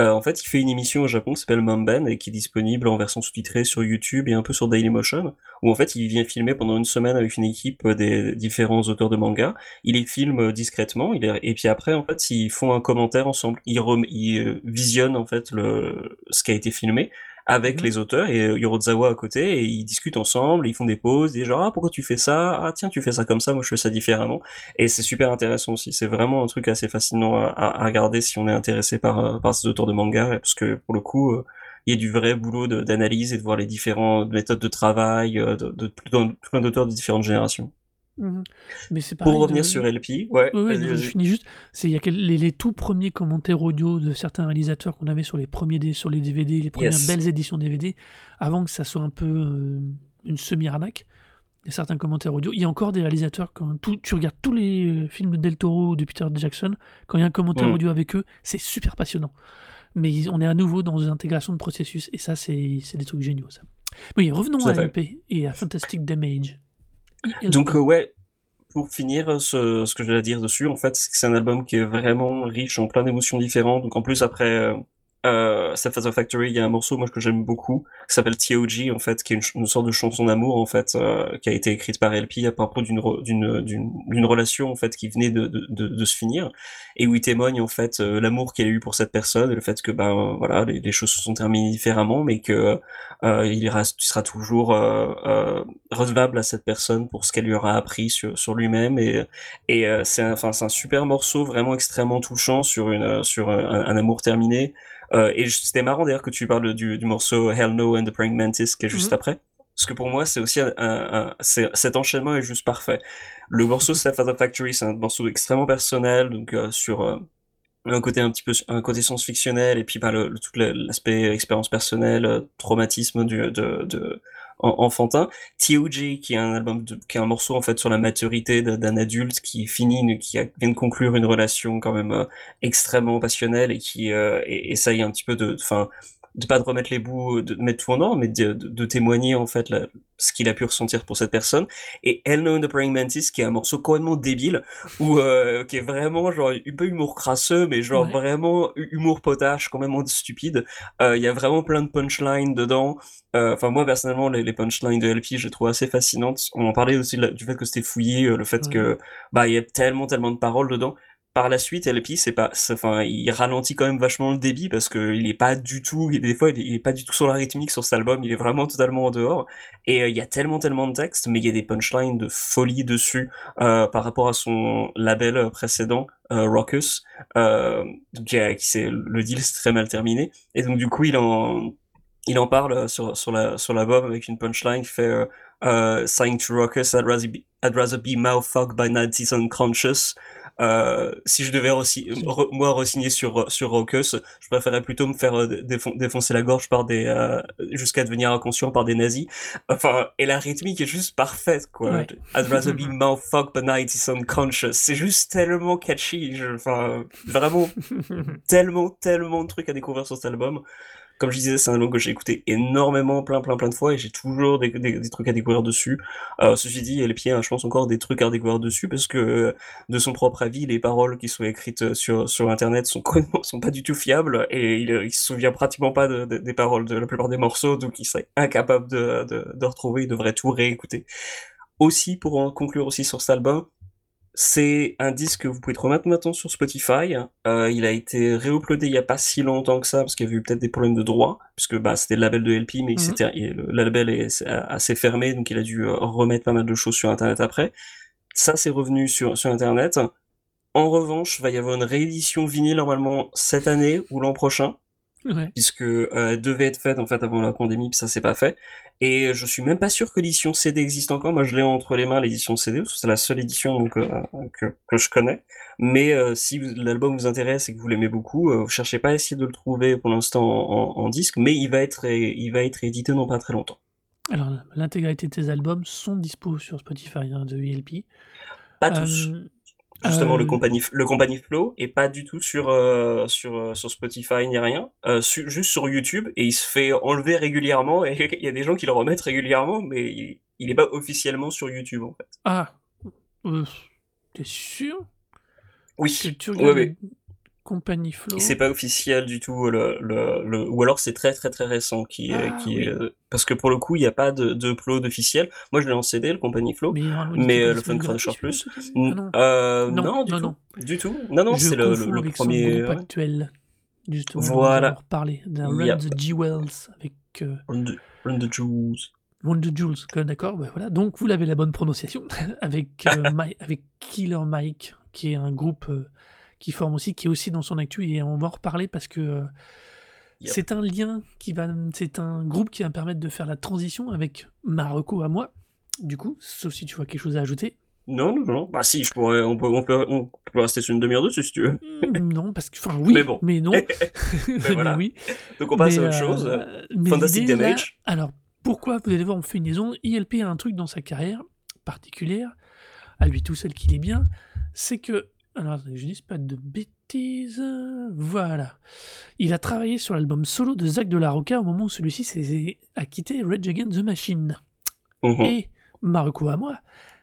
euh, en fait, il fait une émission au Japon qui s'appelle Mamben et qui est disponible en version sous-titrée sur YouTube et un peu sur Dailymotion, où en fait il vient filmer pendant une semaine avec une équipe euh, des différents auteurs de manga. Il les filme euh, discrètement, il et puis après en fait ils font un commentaire ensemble. Ils, ils visionnent en fait le ce qui a été filmé avec mmh. les auteurs et euh, Yorozawa à côté et ils discutent ensemble, ils font des pauses, des genre ah pourquoi tu fais ça? Ah tiens tu fais ça comme ça moi je fais ça différemment et c'est super intéressant aussi c'est vraiment un truc assez fascinant à, à, regarder si on est intéressé par euh, par ces auteurs de manga parce que pour le coup euh, il y a du vrai boulot d'analyse et de voir les différentes méthodes de travail de, de, de plein d'auteurs de différentes générations. Mmh Mais c'est Pour revenir sur LP, ouais, je finis juste. C'est il y a les, les tout premiers commentaires audio de certains réalisateurs qu'on avait sur les premiers sur les DVD, les premières belles éditions DVD, avant que ça soit un peu euh, une semi-arnaque. Il y a certains commentaires audio. Il y a encore des réalisateurs quand tout, tu regardes tous les euh, films de Del Toro ou de Peter Jackson, quand il y a un commentaire mmh. audio avec eux, c'est super passionnant. Mais on est à nouveau dans une intégration de processus et ça c'est des trucs géniaux ça. Oui, revenons à LP et à Fantastic Damage. Donc, euh, ouais, pour finir, euh, ce, ce que je vais dire dessus, en fait, c'est que c'est un album qui est vraiment riche en plein d'émotions différentes. Donc, en plus, après, euh, euh, Stepfather Factory, il y a un morceau moi que j'aime beaucoup qui s'appelle T.O.G. en fait, qui est une, sorte de chanson d'amour en fait, euh, qui a été écrite par LP à propos d'une d'une relation en fait qui venait de, de, de, se finir et où il témoigne en fait euh, l'amour qu'il a eu pour cette personne et le fait que ben voilà les, choses se sont terminées différemment mais que euh, il, il sera toujours euh, redevable à cette personne pour ce qu'elle lui aura appris sur sur lui-même et et c'est c'est un super morceau vraiment extrêmement touchant sur une sur un amour terminé euh, et c'était marrant d'ailleurs que tu parles du, du, morceau Hell No and the Praying Mantis qui est juste mhm. après. Parce que pour moi, c'est aussi un, un, cet enchaînement est juste parfait. Le morceau Step the Factory, c'est un morceau extrêmement personnel, donc euh, sur euh, un côté un petit peu un côté science-fictionnel et puis bah, le, tout l'aspect expérience personnelle, traumatisme du, de, de enfantin. T.O.G. qui est un album, qui est un morceau en fait sur la maturité d'un adulte qui finit, qui vient de conclure une relation quand même euh, extrêmement passionnelle et qui euh, essaye un petit peu de, enfin, de pas de remettre les bouts, de mettre tout en ordre, mais de, de, témoigner en fait ce qu'il a pu ressentir pour cette personne. Et Hell No the Praying Mantis, qui est un morceau complètement débile, ou euh, qui est vraiment genre un peu humour crasseux, mais genre vraiment humour potache, complètement stupide. Euh, il y a vraiment plein de punchlines dedans. Euh, enfin moi personnellement, les, les punchlines de LP, je les trouve assez fascinantes. On en parlait aussi du fait que c'était fouillé, le fait que bah il y a tellement tellement de paroles dedans par la suite, LP, c'est pas, enfin, il ralentit quand même vachement le débit parce que il est pas du tout, des fois, il est, pas du tout sur la rythmique sur cet album, il est vraiment totalement en dehors. Et euh, il y a tellement, tellement de textes, mais il y a des punchlines de folie dessus euh, par rapport à son label précédent, euh, Raucus, euh, qui, qui le deal s'est très mal terminé. Et donc du coup, il en, il en parle sur sur la sur l'album avec une punchline qui fait "Saying to Raucus, I'd rather be, I'd rather be mouthfucked by 90s unconscious." Euh, si je devais moi re-signer sur sur Raucus, je préférerais plutôt me faire euh, défoncer la gorge par des euh, jusqu'à devenir inconscient par des nazis. Enfin, et la rythmique est juste parfaite quoi. I'd rather be mouthfucked but night is unconscious. C'est juste tellement catchy. enfin, vraiment tellement tellement de trucs à découvrir sur cet album. Comme je disais, c'est un album que j'ai écouté énormément, plein, plein, plein de fois, et j'ai toujours des, trucs à découvrir dessus. Euh, ceci dit, les pieds, je pense encore des trucs à découvrir dessus, parce que de son propre avis, les paroles qui sont écrites sur, sur Internet sont, sont pas du tout fiables, et il, il se souvient pratiquement pas des paroles de la plupart des morceaux, donc il serait incapable de, de, de retrouver, il devrait tout réécouter. Aussi, pour conclure aussi sur cet album, c'est un disque que vous pouvez remettre maintenant sur Spotify. Euh, il a été réuploadé il n'y a pas si longtemps que ça, parce qu'il y avait eu peut-être des problèmes de droit, puisque bah, c'était le label de LP, mais mmh. le, label est assez fermé, donc il a dû euh, remettre pas mal de choses sur Internet après. Ça, c'est revenu sur, sur Internet. En revanche, il va y avoir une réédition vinyle normalement cette année ou l'an prochain puisque euh, devait être faite en fait avant la pandémie, puis ça s'est pas fait. Et je suis même pas sûr que l'édition CD existe encore. Moi, je l'ai entre les mains l'édition CD, parce que c'est la seule édition donc, euh, que, que, je connais. Mais euh, si l'album vous intéresse et que vous l'aimez beaucoup, euh, cherchez pas à essayer de le trouver pour l'instant en, en, disque, mais il va être il va être édité dans pas très longtemps. Alors, l'intégralité de tes albums sont dispo sur Spotify hein, de ELP. Pas tous justement le euh, compagnie le compagnie Flow et pas du tout sur euh, sur euh, sur Spotify ni rien. Juste sur YouTube et il se fait enlever régulièrement et il y a des gens qui le remettent régulièrement mais il, il est pas officiellement sur YouTube en fait. Ah. T'es sûr? Oui. Tu regardes Compagnie Flow. c'est pas officiel du tout, le, le, le... ou alors c'est très très très récent qui, ah, qui euh, parce que pour le coup il n'y a pas de, de upload officiel. Moi je l'ai en CD le Compagnie Flow, mais, mais euh, le Fun Cruncher Plus. Ah, euh, non. non, du tout, du tout. Non non, c'est le, le, premier actuel. Justement, voilà. On parler d'un Run the Jewels avec. Euh... Run, the, Run the Jewels. Run the Jewels, d'accord, bah, voilà. Donc vous l'avez la bonne prononciation avec avec Killer Mike, qui est un groupe qui forme aussi, qui est aussi dans son actu, et on va en reparler parce que euh, c'est un lien qui va, c'est un groupe qui va me permettre de faire la transition avec Marocco à moi, du coup, sauf si tu vois quelque chose à ajouter. Non, non, non. Bah si, je pourrais, on peut, on peut, on peut rester sur une demi-heure dessus si tu veux. Hmm, non, parce que, enfin, oui, mais, bon. mais non. mais voilà. oui. Donc on passe à autre chose. Euh, Fantastic Damage. alors, pourquoi vous allez voir, on fait une liaison. ILP a un truc dans sa carrière particulière, à lui tout seul qu'il est bien, c'est que alors, je dis pas de bêtises. Voilà. Il a travaillé sur l'album solo de Zach de la Rocca au moment où celui-ci a quitté Rage Against the Machine. Mhm. Et Marco à moi,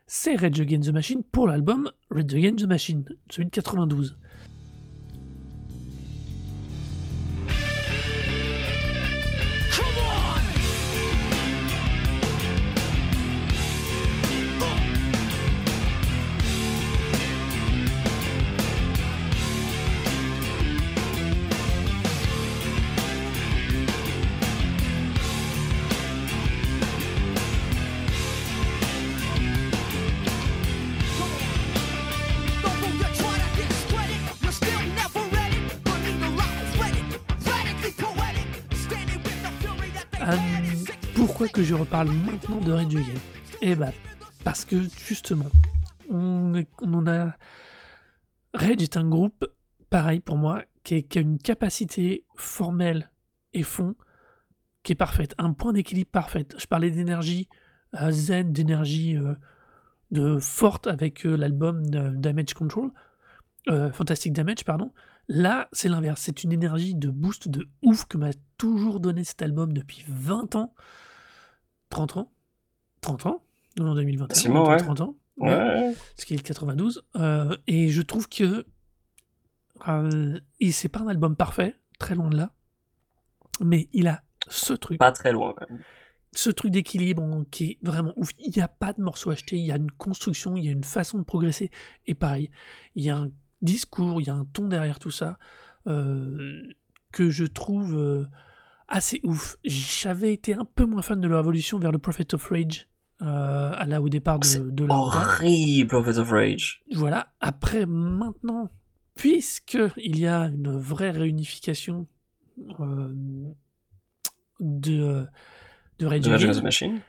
c'est Rage Against the Machine pour l'album Rage Against the Machine, celui de 92. Je reparle maintenant de Red Against Eh ben, parce que justement, on, on a. Rage est un groupe, pareil pour moi, qui, a une capacité formelle et fond qui est parfaite, un point d'équilibre parfait. Je parlais d'énergie euh, zen, d'énergie euh, forte avec euh, l'album Damage Control, Fantastic Damage, pardon. Là, c'est l'inverse. C'est une énergie de boost de ouf que m'a toujours donné cet album depuis 20 ans. 30 ans 30 ans en 2021, ouais. 30 ans. Ouais. Ce qui est le 92. Euh, et je trouve que euh, c'est pas un album parfait, très loin de là. Mais il a ce truc. Pas très loin, Ce truc d'équilibre qui est vraiment ouf. Il n'y a pas de morceau acheté, il y a une construction, il y a une façon de progresser. Et pareil, il y a un discours, il y a un ton derrière tout ça euh, que je trouve euh, assez ouf. J'avais été un peu moins fan de leur évolution vers le Prophet of Rage. Euh, à là au départ de, de horrible Prophet of Rage. Voilà. Après, maintenant, puisque il y a une vraie réunification euh, de de Rage de Machine,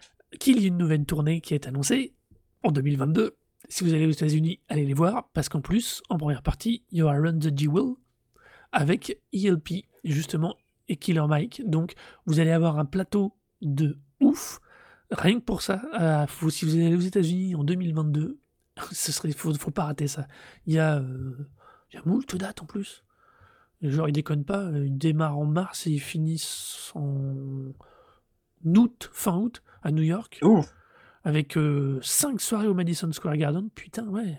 qu'il y ait une nouvelle tournée qui est annoncée en 2022. Si vous allez aux États-Unis, allez les voir parce qu'en plus, en première partie, il y aura Run the G-Will avec ELP, justement et Killer Mike. Donc, vous allez avoir un plateau de ouf. Rien que pour ça, euh, si vous allez aux États-Unis en 2022, ce serait, faut, faut pas rater ça. Il y a, euh, il y a moult dates en plus. Genre, ils déconnent pas, ils démarrent en mars et ils finissent en août, fin août, à New York. Ouf! Avec euh, 5 soirées au Madison Square Garden. Putain, ouais.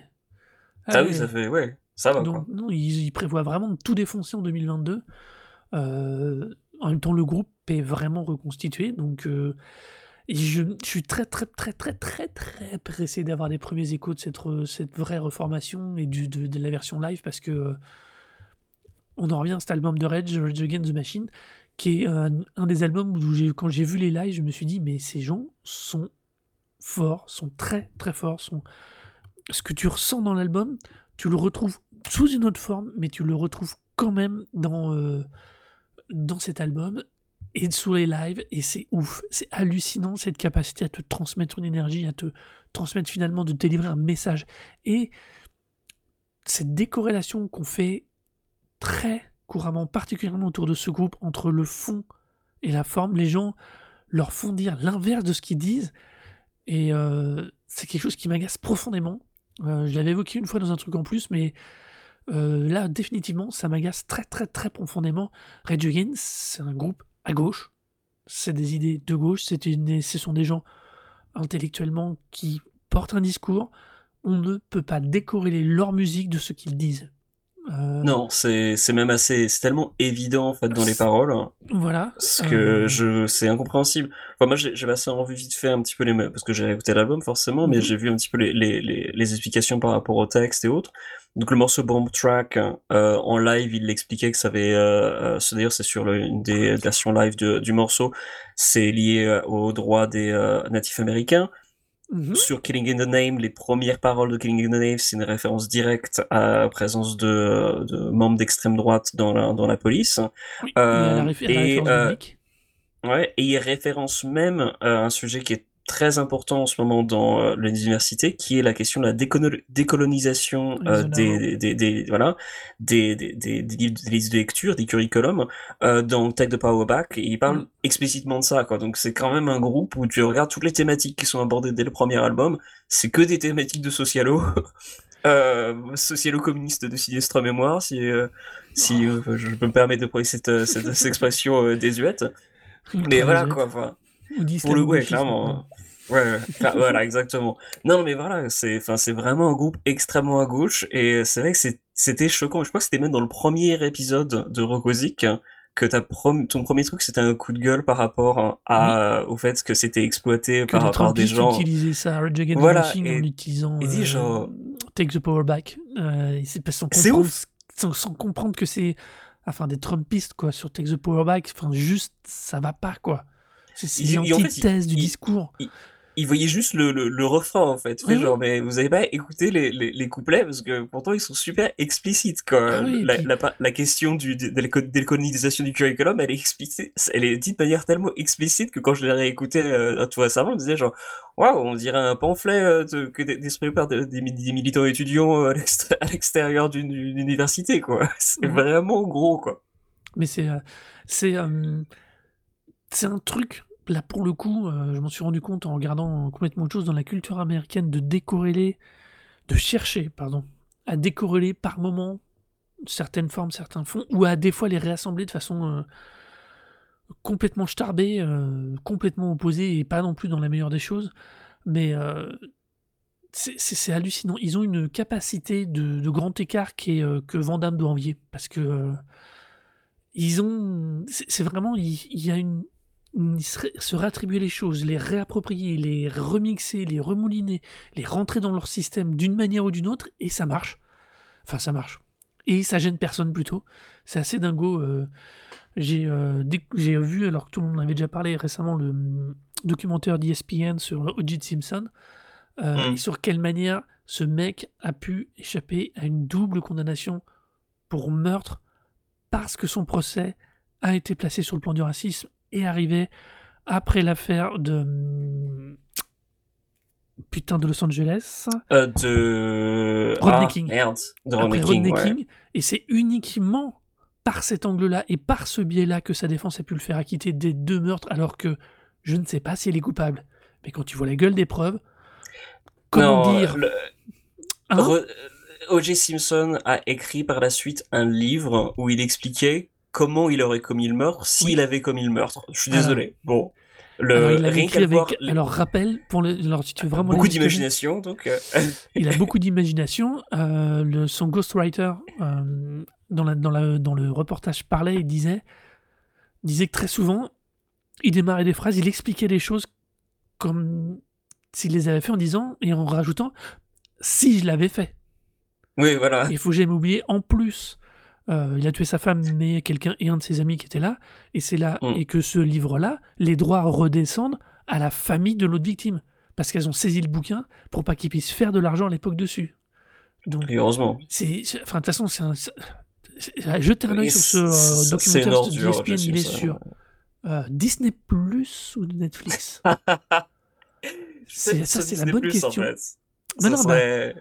Ah oui, ça fait. Ouais, ça va Donc, quoi. non, ils, ils prévoient vraiment de tout défoncer en 2022. Euh, en même temps, le groupe est vraiment reconstitué. Donc, euh, je, suis très, très, très, très, très, très pressé d'avoir des premiers échos de cette, cette vraie reformation et de, de la version live parce que euh, on en revient à cet album de Rage, Rage Against the Machine, qui est un, des albums où quand j'ai vu les lives, je me suis dit, mais ces gens sont forts, sont très, très forts. Sont... Ce que tu ressens dans l'album, tu le retrouves sous une autre forme, mais tu le retrouves quand même dans, dans cet album et sous les lives, et c'est ouf. C'est hallucinant cette capacité à te transmettre une énergie, à te transmettre finalement, de délivrer un message. Et cette décorrélation qu'on fait très couramment, particulièrement autour de ce groupe, entre le fond et la forme, les gens leur font dire l'inverse de ce qu'ils disent, et euh, c'est quelque chose qui m'agace profondément. Euh, je l'avais évoqué une fois dans un truc en plus, mais euh, là, définitivement, ça m'agace très, très, très profondément. Against, c'est un groupe à gauche. C'est des idées de gauche. C'est une- ce sont des gens intellectuellement qui portent un discours. On ne peut pas décorréler leur musique de ce qu'ils disent. Euh, Non, c'est même assez. C'est tellement évident en fait dans les paroles. Voilà. Parce euh, que je, c'est incompréhensible. Enfin, moi, j'ai passé en revue vite fait un petit peu les, parce que j'ai écouté l'album forcément, mais Mhm. j'ai vu un petit peu les, les, les, les explications par rapport au texte et autres. Donc, le morceau Bomb Track, euh, en live, il l'expliquait que ça avait, c'est- d'ailleurs, c'est sur le- une des versions live de- du morceau, c'est lié aux droits des natifs américains. Mhm. Sur Killing in the Name, les premières paroles de Killing in the Name, c'est une référence directe à la présence de, de membres d'extrême droite dans la, dans la police. Oui, et à Euh, à la et, euh. Ouais, et il référence même euh, un sujet qui est très important en ce moment dans euh, l'université, qui est la question de la décolo- décolonisation euh, Les des, voilà, des, listes de lecture, des curriculums, euh, dans Take the Power Back, et il parle Mm. explicitement de ça, quoi. Donc c'est quand même un groupe où tu regardes toutes les thématiques qui sont abordées dès le premier album, c'est que des thématiques de socialo, euh, socialo-communiste de sinistre mémoire, si, euh, si euh, je peux me permettre de prendre cette, cette, cette expression désuète. Mais voilà quoi, enfin, Ou pour le ouais, clairement. Ouais, voilà, exactement. Non, mais voilà, c'est, enfin, c'est vraiment un groupe extrêmement à gauche, et c'est vrai que c'était choquant. Je crois que c'était même dans le premier épisode de Rocosic que ta prom- ton premier truc, c'était un coup de gueule par rapport à, au fait que c'était exploité que par, les par des gens. utilisaient ça, Rage Against the Voilà, Machine, en et, utilisant et dit euh, genre, Take the Power Back. Euh, c'est pas sans c'est comprendre, ouf! sans, sans comprendre que c'est enfin des Trumpistes quoi sur Take the Power Back. Enfin juste ça va pas quoi. C'est en l'antithèse du il, discours. il- il voyait juste le, le, le refrain en fait. Oui, genre, oui. mais vous avez pas écouté les, les, les couplets? Parce que pourtant ils sont super explicites Ah quoi. oui, et La, puis la, question du, de, de du curriculum, elle est explicite, elle est dite de manière tellement explicite que quand je l'ai réécouté euh, tout récemment, je me disais genre, waouh, on dirait un pamphlet euh, de- que distribué par des, des, militants étudiants euh, à l'exté- à l'extérieur d'une université quoi. C'est vraiment gros quoi. Mais c'est euh, c'est euh, c'est un truc là pour le coup, euh, je m'en suis rendu compte en regardant complètement autre chose dans la culture américaine de décorréler, de chercher pardon, à décorréler par moment certaines formes, certains fonds, ou à des fois les réassembler de façon euh, complètement starbée, euh, complètement opposée et pas non plus dans la meilleure des choses. Mais c'est hallucinant. Ils ont une capacité de, grand écart que Van Damme doit envier. Parce que ils ont. C'est vraiment. Il y a une. Se, réattribuer les choses, les réapproprier, les remixer, les remouliner, les rentrer dans leur système d'une manière ou d'une autre, et ça marche. Enfin, ça marche. Et ça gêne personne plutôt. C'est assez dingo. euh, j'ai euh, j'ai vu, alors que tout le monde en avait déjà parlé récemment, le hum, documentaire d'ESPN sur O.J. Simpson, euh, et Mm. sur quelle manière ce mec a pu échapper à une double condamnation pour meurtre parce que son procès a été placé sur le plan du racisme et arrivé après l'affaire de hum, putain de Los Angeles, Euh, de... Rodney Ah, King. merde. De Après Rodney King, Rodney ouais. King, et c'est uniquement par cet angle-là et par ce biais-là que sa défense a pu le faire acquitter des deux meurtres, alors que je ne sais pas s'il est coupable. Mais quand tu vois la gueule des preuves, comment Non, dire le- hein O.J. Simpson a écrit par la suite un livre où il expliquait comment il aurait commis le meurtre s'il avait commis le meurtre. Je suis désolé. bon. Le, alors, il rien écrit avec, alors rappel, pour le, alors, si tu veux vraiment beaucoup d'imagination, donc. Euh. il a beaucoup d'imagination. Euh, son ghostwriter euh, dans, la, dans, la, dans le reportage parlait et disait, disait que très souvent, il démarrait des phrases, il expliquait des choses comme s'il les avait fait en disant et en rajoutant si je l'avais fait. Oui, voilà. Il faut jamais oublier en plus euh, il a tué sa femme, mais quelqu'un et un de ses amis qui étaient là, et c'est là, mm. et que ce livre-là, les droits redescendent à la famille de l'autre victime, parce qu'elles ont saisi le bouquin pour pas qu'ils puissent faire de l'argent à l'époque dessus. Donc, heureusement. C'est, enfin, de toute façon, c'est un. Jetez un œil sur ce euh, documentaire de ESPN, il est sur euh, Disney Plus ou Netflix? c'est, ça, c'est la bonne question. En fait. non, non, bah,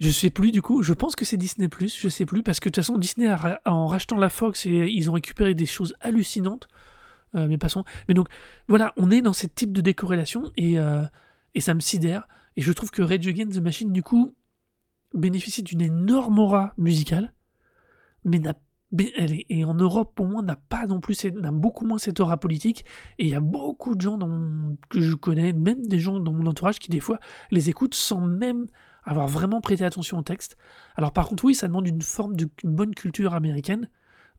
je sais plus du coup, je pense que c'est Disney Plus, je sais plus parce que de toute façon Disney en rachetant la Fox et ils ont récupéré des choses hallucinantes. Euh, mais passons. Mais donc voilà, on est dans ce type de décorrélation et, euh, et ça me sidère. Et je trouve que Rage Against the Machine du coup bénéficie d'une énorme aura musicale, mais n'a et en Europe, pour moi, n'a pas non plus, n'a beaucoup moins cette aura politique. Et il y a beaucoup de gens que je connais, même des gens dans mon entourage, qui des fois les écoutent sans même avoir vraiment prêté attention au texte. Alors par contre, oui, ça demande une forme de bonne culture américaine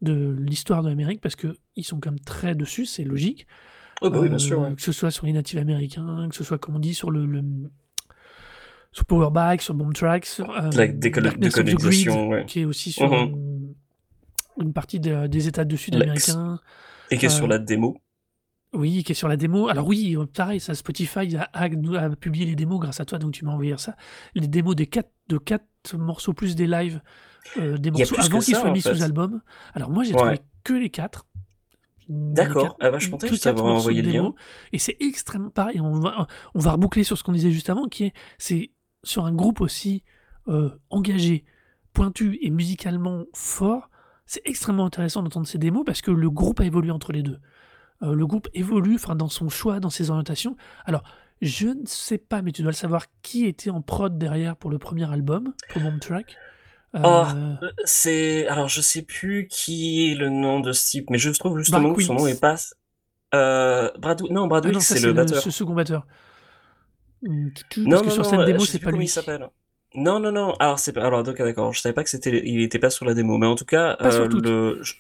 de l'histoire de l'Amérique parce que ils sont quand même très dessus, c'est logique. Oh bah oui, bien sûr. Euh, que ce soit sur les natifs américains, que ce soit comme on dit sur le, le sur Powerback, sur Bomb Tracks, sur euh, la décolonisation, qui est aussi sur mhm. une, partie des États du Sud américains. Et qui est sur euh, la démo. Oui, qui est sur la démo. Alors oui, euh, pareil, ça, Spotify a, a, publié les démos grâce à toi, donc tu m'as envoyé ça. Les démos des quatre, de quatre morceaux plus des lives, euh, des morceaux avant qu'ils soient mis sous album. Alors moi, j'ai trouvé que les quatre. D'accord. Ah bah, je pensais que envoyé le lien. Et c'est extrêmement pareil. On va, on va reboucler sur ce qu'on disait juste avant, qui est, c'est sur un groupe aussi euh, engagé, pointu et musicalement fort. C'est extrêmement intéressant d'entendre ces démos parce que le groupe a évolué entre les deux. Euh, le groupe évolue enfin, dans son choix, dans ses orientations. Alors, je ne sais pas, mais tu dois le savoir, qui était en prod derrière pour le premier album, pour Bomb Track? Oh, c'est. Alors, je sais plus qui est le nom de ce type, mais je trouve justement que son nom est pas. Euh, Brad... Non, Brad ah c'est le batteur. Ce second batteur. Hmm, non, Parce que sur cette démo, c'est pas lui. il s'appelle. Non, non, non. Alors, c'est alors d'accord. Je savais pas que c'était. Il était pas sur la démo, mais en tout cas, euh, le je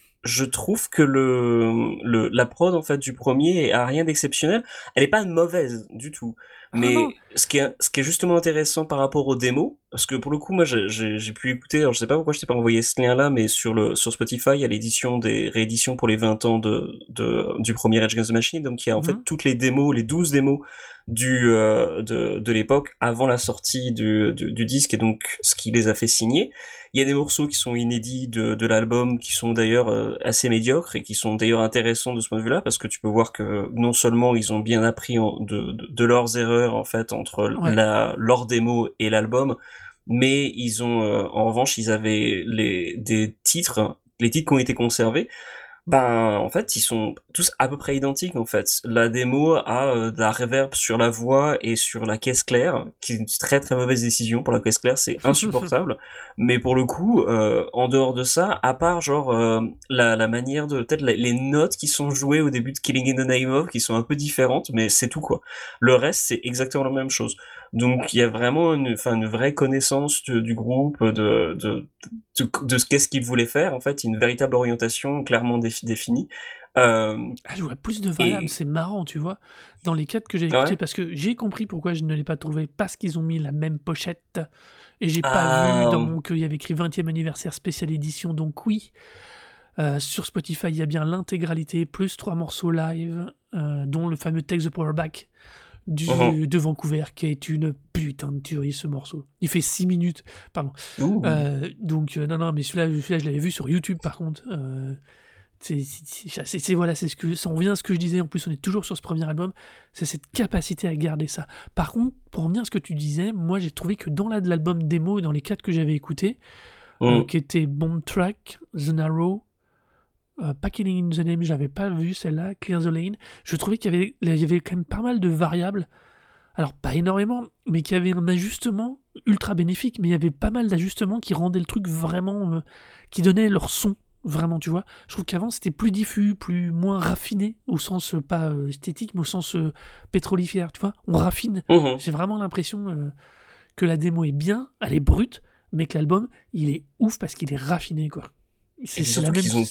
trouve que le, le, la prod en fait du premier a rien d'exceptionnel. Elle est pas mauvaise du tout. Ah Mais ce qui est ce qui est justement intéressant par rapport aux démos, parce que pour le coup moi j'ai pu écouter, alors je sais pas pourquoi je t'ai pas envoyé ce lien là, mais sur le sur Spotify il y a l'édition des rééditions pour les 20 ans de, de du premier Edge Against the Machine, donc il y a en fait mmh toutes les démos, les 12 démos du euh, de, de l'époque avant la sortie du, du, du disque et donc ce qui les a fait signer. Il y a des morceaux qui sont inédits de, de l'album, qui sont d'ailleurs euh, assez médiocres et qui sont d'ailleurs intéressants de ce point de vue-là, parce que tu peux voir que non seulement ils ont bien appris de, de, leurs erreurs en fait entre la, leur démo et l'album, mais ils ont euh, en revanche ils avaient les des titres, les titres qui ont été conservés ben, en fait, ils sont tous à peu près identiques, en fait. La démo a euh, de la reverb sur la voix et sur la caisse claire, qui est une très très mauvaise décision pour la caisse claire, c'est insupportable. Mais pour le coup, euh, en dehors de ça, à part genre euh, la, la manière de peut-être les notes qui sont jouées au début de Killing in the Name of, qui sont un peu différentes, mais c'est tout quoi. Le reste, c'est exactement la même chose. Donc il y a vraiment une, enfin, une vraie connaissance du groupe, de, de, de, ce qu'est-ce qu'ils voulaient faire, en fait, une véritable orientation clairement définie. Euh, ah, je vois plus de variables, c'est marrant, tu vois, dans les quatre que j'ai écoutés, parce que j'ai compris pourquoi je ne l'ai pas trouvé, parce qu'ils ont mis la même pochette, et j'ai pas vu dans ah. mon qu'il y avait écrit 20e anniversaire spécial édition, donc oui. Euh, sur Spotify, il y a bien l'intégralité, plus trois morceaux live, euh, dont le fameux Take the Power Back, du, uh-huh. de Vancouver, qui est une putain de tuerie ce morceau. Il fait 6 minutes, pardon. Euh, donc, euh, non, non, mais celui-là, celui je l'avais vu sur YouTube par contre. Euh, c'est voilà, c'est ce que ça en revient à ce que je disais. En plus, on est toujours sur ce premier album. C'est cette capacité à garder ça. Par contre, pour revenir à ce que tu disais, moi j'ai trouvé que dans l'album démo, dans les quatre que j'avais écoutés, mm. qui étaient Bomb Track, The Narrow, euh, pas Killing in the Name, j'avais pas vu celle-là, Clear the Lane. Je trouvais qu'il y avait, il y avait quand même pas mal de variables alors pas énormément, mais qui avait un ajustement ultra bénéfique, mais il y avait pas mal d'ajustements qui rendaient le truc vraiment, euh, qui donnaient leur son vraiment, tu vois. Je trouve qu'avant c'était plus diffus, plus moins raffiné au sens euh, pas euh, esthétique, mais au sens pétrolifère, tu vois. On raffine. Mmh J'ai vraiment l'impression que la démo est bien, elle est brute, mais que l'album il est ouf parce qu'il est raffiné, quoi. C'est la même. Ont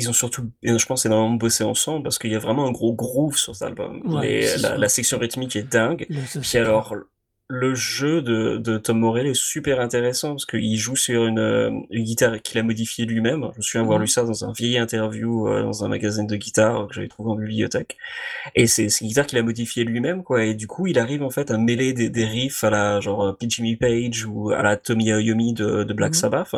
ils ont surtout, je pense, énormément bossé ensemble parce qu'il y a vraiment un gros groove sur cet album. la, section rythmique est dingue. Puis alors, le jeu de, de Tom Morello est super intéressant parce qu'il joue sur une, euh, une guitare qu'il a modifiée lui-même. Je me souviens avoir mhm. lu ça dans un vieil interview euh, dans un magazine de guitare que j'avais trouvé en bibliothèque. Et c'est une guitare qu'il a modifiée lui-même, quoi. Et du coup, il arrive en fait à mêler des, des riffs à la genre euh, P. Jimmy Page ou à la Tommy Iommi de, de Black mhm. Sabbath.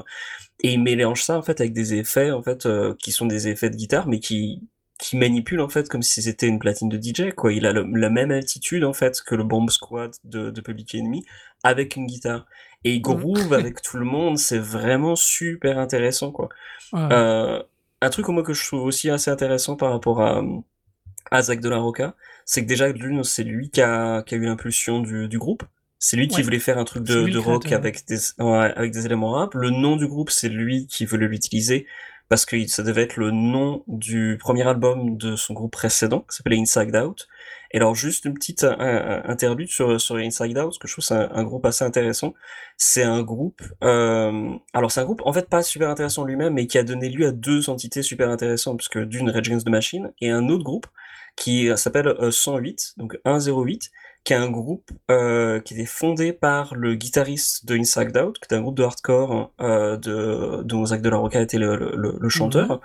Et il mélange ça en fait avec des effets en fait qui sont des effets de guitare, mais qui qui manipule en fait comme si c'était une platine de DJ quoi. Il a la même altitude en fait que le Bomb Squad de, de Public Enemy avec une guitare et il groove avec tout le monde. C'est vraiment super intéressant quoi. Euh, un truc moi que je trouve aussi assez intéressant par rapport à, à Zach de la Roca, c'est que déjà l'une c'est lui qui a, qui a eu l'impulsion du, du groupe. C'est lui qui voulait faire un truc de, de rock avec des, avec des éléments rap. Le nom du groupe, c'est lui qui voulait l'utiliser parce que ça devait être le nom du premier album de son groupe précédent, qui s'appelait Inside Out. Et alors juste une petite interlude sur, sur Inside Out, parce que je trouve c'est un, groupe assez intéressant. C'est un groupe, euh, alors c'est un groupe en fait pas super intéressant lui-même, mais qui a donné lieu à deux entités super intéressantes, parce que d'une Rage Against the Machine et un autre groupe qui s'appelle 108, euh, donc 108, qui est un groupe euh, qui était fondé par le guitariste de Inside Out, qui est un groupe de hardcore euh, de, dont Zach de la Roca était le, le, le chanteur.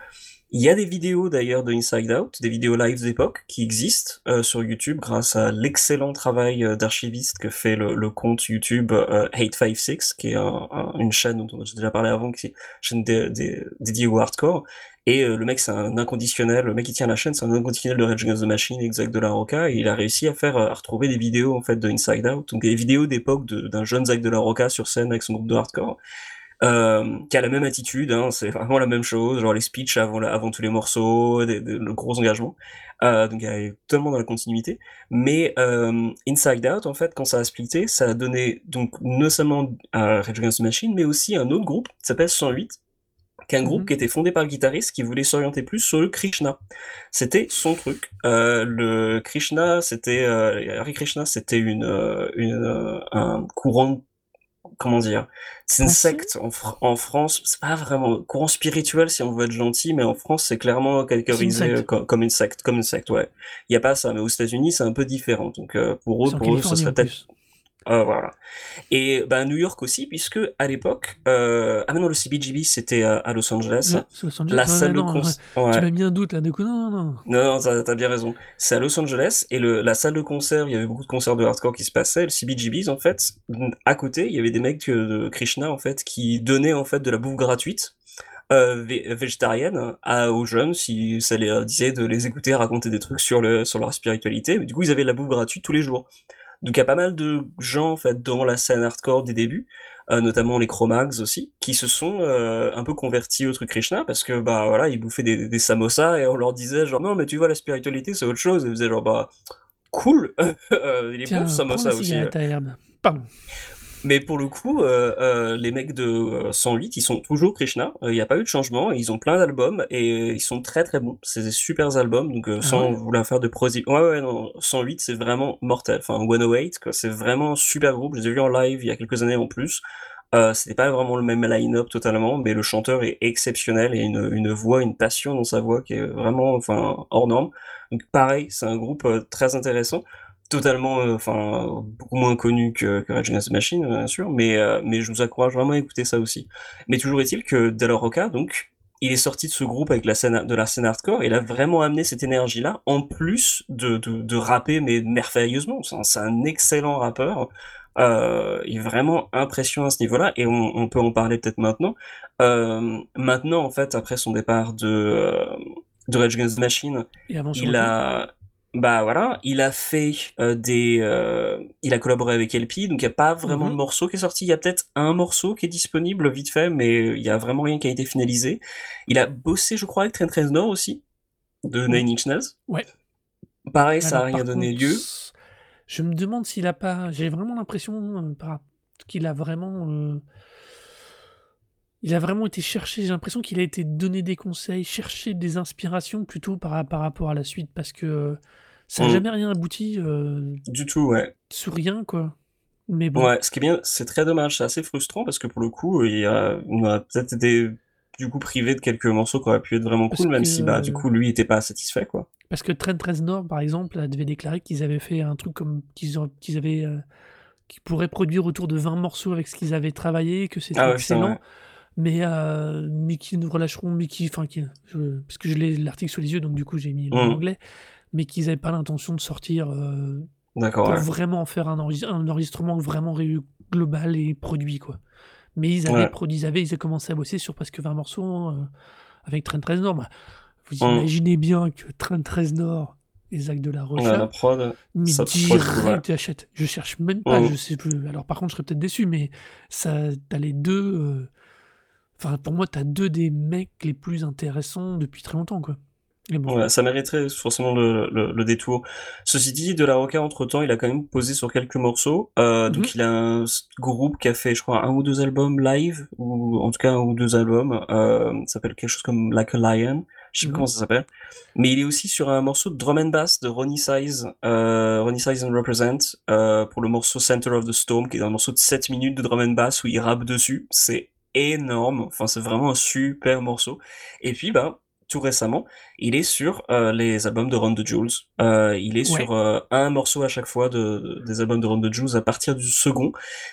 Il y a des vidéos d'ailleurs de Inside Out, des vidéos live d'époque qui existent euh, sur YouTube grâce à l'excellent travail euh, d'archiviste que fait le, le compte YouTube euh, 856, qui est un, une chaîne dont j'ai déjà parlé avant, qui est une chaîne dédiée au hardcore. Et euh, le mec, c'est un inconditionnel, le mec qui tient la chaîne, c'est un inconditionnel de Rage Against the Machine, exact de la Roca, et il a réussi à faire, euh, à retrouver des vidéos en fait de Inside Out, donc des vidéos d'époque d'un jeune Zach de la Roca sur scène avec son groupe de hardcore euh, qui a la même attitude, hein, c'est vraiment la même chose, genre les speeches avant, avant tous les morceaux, le gros engagement. Donc elle est totalement dans la continuité. Mais Inside Out, en fait, quand ça a splitté, ça a donné donc non seulement à Rage Against the Machine, mais aussi un autre groupe qui s'appelle 108, qui est un groupe mm-hmm. qui était fondé par le guitariste qui voulait s'orienter plus sur le Krishna. C'était son truc. Euh, le Krishna, c'était euh, Hare Krishna, c'était une, euh, une euh, un courant comment dire c'est une secte en, en France c'est pas vraiment courant spirituel si on veut être gentil mais en France c'est clairement catégorisé comme, une secte comme une secte ouais il y a pas ça mais aux États-Unis c'est un peu différent donc euh, pour eux pour eux ce serait peut-être euh, voilà. Et ben, New York aussi, puisque à l'époque, euh... ah mais non, le CBGB c'était à Los Angeles. Los Angeles. La salle de concert. Ouais. Tu m'as mis un doute là, du coup, non, non. Non, non, t'as as bien raison. C'est à Los Angeles et le, la salle de concert, il y avait beaucoup de concerts de hardcore qui se passaient. Le CBGBs, en fait, à côté, il y avait des mecs de Krishna, en fait, qui donnaient en fait de la bouffe gratuite. Euh, végétarienne à, aux jeunes si ça les disait de les écouter raconter des trucs sur le sur leur spiritualité mais du coup ils avaient de la bouffe gratuite tous les jours donc il y a pas mal de gens en fait dans la scène hardcore des débuts, euh, notamment les Chromags aussi, qui se sont euh, un peu convertis au truc Krishna parce que bah voilà ils bouffaient des, des samosas et on leur disait genre non mais tu vois la spiritualité c'est autre chose et ils faisaient genre bah cool euh, il est bon samosa aussi. Pardon. Mais pour le coup, euh, euh, les mecs de 108, euh, ils sont toujours Krishna. Il n'y a pas eu de changement. Ils ont plein d'albums et ils sont très très bons. C'est des super albums. Donc ah sans vouloir faire de prosi. Ouais ouais non. 108 c'est vraiment mortel. Enfin 108 c'est vraiment un super groupe. Je les ai vus en live il y a quelques années en plus. Euh, c'était pas vraiment le même line-up totalement, mais le chanteur est exceptionnel et une, une voix, une passion dans sa voix qui est vraiment, enfin, hors norme. Donc pareil, c'est un groupe très intéressant totalement, euh, enfin, beaucoup moins connu que, que Rage Against the Machine, bien sûr, mais, euh, mais je vous encourage vraiment à écouter ça aussi. Mais toujours est-il que Della Rocca, donc, il est sorti de ce groupe avec la scène, de la scène hardcore, il a vraiment amené cette énergie-là, en plus de, de, de rapper, mais merveilleusement. C'est un, excellent rappeur. Euh, il est vraiment impressionnant à ce niveau-là, et on, on, peut en parler peut-être maintenant. Euh, maintenant, en fait, après son départ de, euh, de Rage Against the Machine, il a, bah voilà, il a fait euh, des, euh, il a collaboré avec LP, donc il n'y a pas vraiment de mhm. morceau qui est sorti. Il y a peut-être un morceau qui est disponible vite fait, mais il y a vraiment rien qui a été finalisé. Il a bossé, je crois, avec Trent Reznor aussi, de Nine Inch Nails. Ouais. Pareil, ça a rien donné lieu. Je me demande s'il a pas j'ai vraiment l'impression, par qu'il a vraiment, il a vraiment été chercher j'ai l'impression qu'il a été donner des conseils, chercher des inspirations plutôt par par rapport à la suite parce que, ça a Mmh. jamais rien abouti, heu, Du tout, ouais. sur rien, quoi. Mais bon. Ouais, ce qui est bien, c'est très dommage, c'est assez frustrant parce que pour le coup, il y a on a peut-être été, du coup, privé de quelques morceaux qui auraient pu être vraiment Parce cool, même si, bah, du coup, lui était pas satisfait, quoi. parce que Trent Reznor, par exemple, avait déclaré qu'ils avaient fait un truc comme qu'ils ont qu'ils avaient, heu, qu'ils pourraient produire autour de 20 morceaux avec ce qu'ils avaient travaillé, que c'était Ah ouais, putain, ouais. excellent, mais heu, mais qu'ils ne relâcheront mais qui enfin qui je parce que je l'ai l'article sous les yeux, donc du coup, j'ai mis Mmh. anglais, mais qu'ils avaient pas l'intention de sortir, D'accord, pour ouais. vraiment faire un enregis un enregistrement vraiment global et produit, quoi. Mais ils avaient Ouais. produit ils avaient ils avaient commencé à bosser sur presque 20 morceaux, heu, avec Trent Reznor. Bah, vous Mmh. imaginez bien que Trent Reznor et Zach de la Ouais, la Rocha, prod, mais ça direct j'achète. Je cherche même pas, je Mmh. sais plus. Alors par contre, je serais peut-être déçu, mais ça tu as les 2, heu, enfin pour moi, tu as 2 des mecs les plus intéressants depuis très longtemps, quoi. Bon. Ouais, ça mériterait forcément le le le détour. Ceci dit, De La Rocha, entre-temps, il a quand même posé sur quelques morceaux, mh. donc il a un groupe qui a fait, je crois, 1 ou 2 albums live ou en tout cas 1 ou 2 albums, heu, ça s'appelle quelque chose comme Like a Lion, je sais plus Mmh comment ça s'appelle, mais il est aussi sur un morceau de drum and bass de Ronnie Size, heu, Ronnie Size and Represent, heu, pour le morceau Center of the Storm, qui est un morceau de 7 minutes de drum and bass où il rappe dessus. C'est énorme, enfin, c'est vraiment un super morceau et puis, ben, tout récemment, il est sur, heu, les albums de Run the Jewels, heu, il est Ouais. sur, heu, un morceau à chaque fois de des albums de Run the Jewels à partir du second.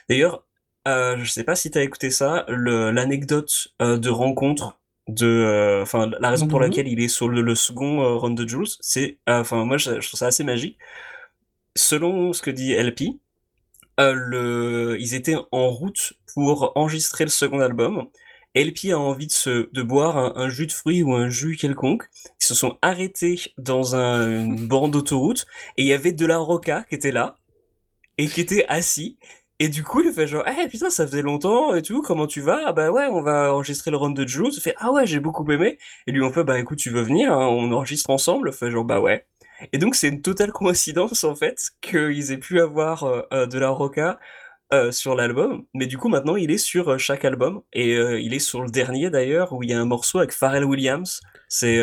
D'ailleurs, je sais pas si tu as écouté ça, l'anecdote, de rencontre de, enfin, la raison pour Non. laquelle il est sur le le second, Run the Jewels, c'est, enfin, moi, je je trouve ça assez magique. Selon ce que dit le ils étaient en route pour enregistrer le second album. El-P a envie de se de boire un un jus de fruits ou un jus quelconque. Ils se sont arrêtés dans un une borne d'autoroute et il y avait De La Rocha qui était là et qui était assis et du coup, il fait genre: «Eh putain, ça faisait longtemps et tout, comment tu vas? Ah bah ouais, on va enregistrer le Run the Jewels». Il fait: «Ah ouais, j'ai beaucoup aimé» et lui, en fait: «Bah écoute, tu veux venir, hein, on enregistre ensemble?» Il fait genre: «Bah ouais» et donc c'est une totale coïncidence, en fait, qu'ils aient pu avoir, heu heu, De La Rocha, heu, sur l'album, mais du coup, maintenant, il est sur, heu, chaque album et heu, il est sur le dernier d'ailleurs où il y a un morceau avec Pharrell Williams. C'est,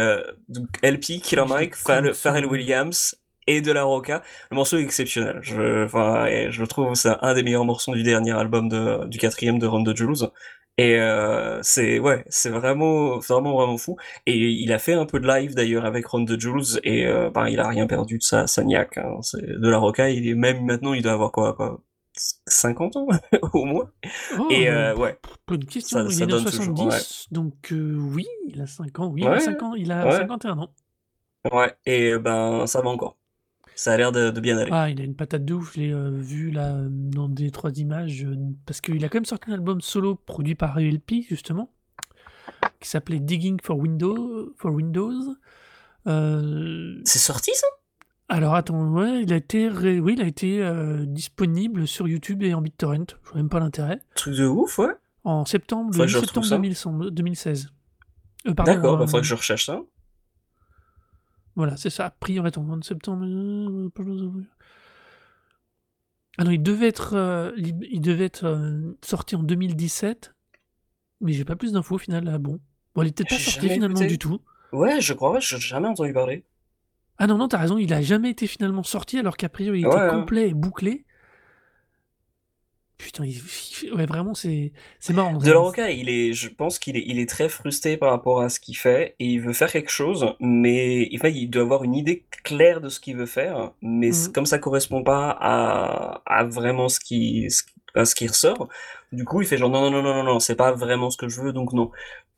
El-P, Killer Mike, Pharrell Williams et De La Rocha. Le morceau est exceptionnel. Je je le trouve, c'est un des meilleurs morceaux du dernier album de du 4e de Run the Jewels et c'est ouais, c'est vraiment vraiment, vraiment fou et il a fait un peu de live d'ailleurs avec Run the Jewels et ben, il a rien perdu de sa sa niaque, hein. De La Rocha, il est même maintenant, il doit avoir quoi quoi? C 50 ans au moins Oh, et heu, ouais, bonne ça question. Il est ça toujours, ouais. 70, donc heu, oui, il a 5 ans. Oui, il a Ouais, 5 ans, il a ouais. 51 ans. Ouais et ben, ça va encore. Ça a l'air de de bien aller. Ah, il a une patate de ouf. Je l'ai, heu, vu là, dans 2-3 images, heu, parce qu'il a quand même sorti un album solo produit par El-P justement qui s'appelait Digging for Window for Windows, C'est sorti ça? Alors attends, ouais, il a été ré oui, il a été, heu, disponible sur YouTube et en BitTorrent. Je vois même pas l'intérêt. Truc de ouf, ouais. En septembre, le Faudrait que 8 je retrouve septembre ça. 2000 semble 2016. Heu, pardon, D'accord, bah, faudrait que je recherche ça. Voilà, c'est ça. Priori, attends, mois de septembre, ah non, il devait être, il il devait être, sorti en 2017, mais j'ai pas plus d'infos au final, ah bon. Bon, il est peut-être pas J'ai sorti finalement du tout. Ouais, je crois, j'ai jamais entendu parler. Ah non, non, tu as raison, il a jamais été finalement sorti alors qu'a priori il Ouais, était hein. complet et bouclé. Putain, il ouais, vraiment, c'est c'est marrant, De La Rocha, il est je pense qu'il est il est très frustré par rapport à ce qu'il fait et il veut faire quelque chose, mais enfin, il doit avoir une idée claire de ce qu'il veut faire, mais Mmh. comme ça correspond pas à à vraiment ce qui ce qui à ce qui ressort, du coup, il fait genre: «Non, non, non, non, non, non, c'est pas vraiment ce que je veux, donc non»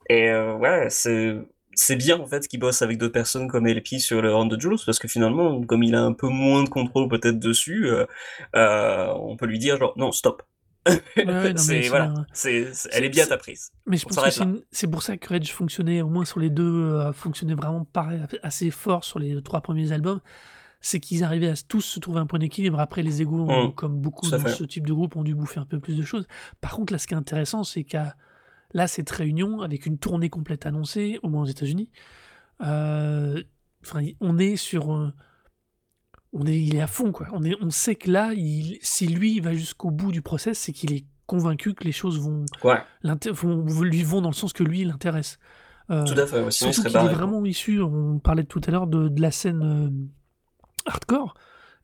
et heu, ouais, c'est c'est bien, en fait, qu'il bosse avec d'autres personnes comme El-P sur le Run the Jewels parce que finalement, comme il a un peu moins de contrôle peut-être dessus, heu heu, on peut lui dire genre: «Non, stop». Ouais, C'est voilà, c'est elle est bien ta prise. mais je On pense que c'est pour ça que Rage fonctionnait au moins sur les 2, heu, a fonctionné vraiment pareil, assez fort sur les 3 premiers albums. C'est qu'ils arrivaient à tous se trouver un point d'équilibre. Après les égos Mmh. comme beaucoup fait. ce type de groupe, ont dû bouffer un peu plus de choses. Par contre, là, ce qui est intéressant, c'est qu'à là, cette réunion avec une tournée complète annoncée, au moins aux États-Unis, i on est sur, on est il est à fond, quoi. On est on sait que là, il si lui, il va jusqu'au bout du process, c'est qu'il est convaincu que les choses vont Ouais. vont lui vont dans le sens que lui, il l'intéresse. Heu, Tout à fait, ouais, sinon il serait qu'il est barré, vraiment issu, on parlait tout à l'heure de de la scène, hem, hardcore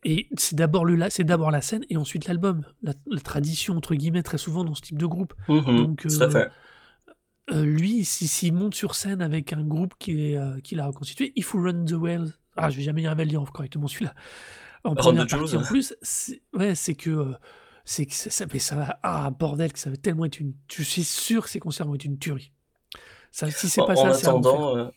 et c'est d'abord le la c'est d'abord la scène et ensuite l'album. La la «tradition» entre guillemets, très souvent dans ce type de groupe. Mmh mh. Donc Tout à heu fait. Heu, lui, si s'il monte sur scène avec un groupe est, qu'il a reconstitué, If We Run the World ah, je vais jamais y arriver à le dire correctement celui-là. En Run première partie en plus, c'est ouais, c'est que, c'est que ça ça mais ça va ah bordel, que ça va tellement être une je suis sûr que ces concerts vont être une tuerie. Ça si c'est En pas en ça, c'est attendant, heu,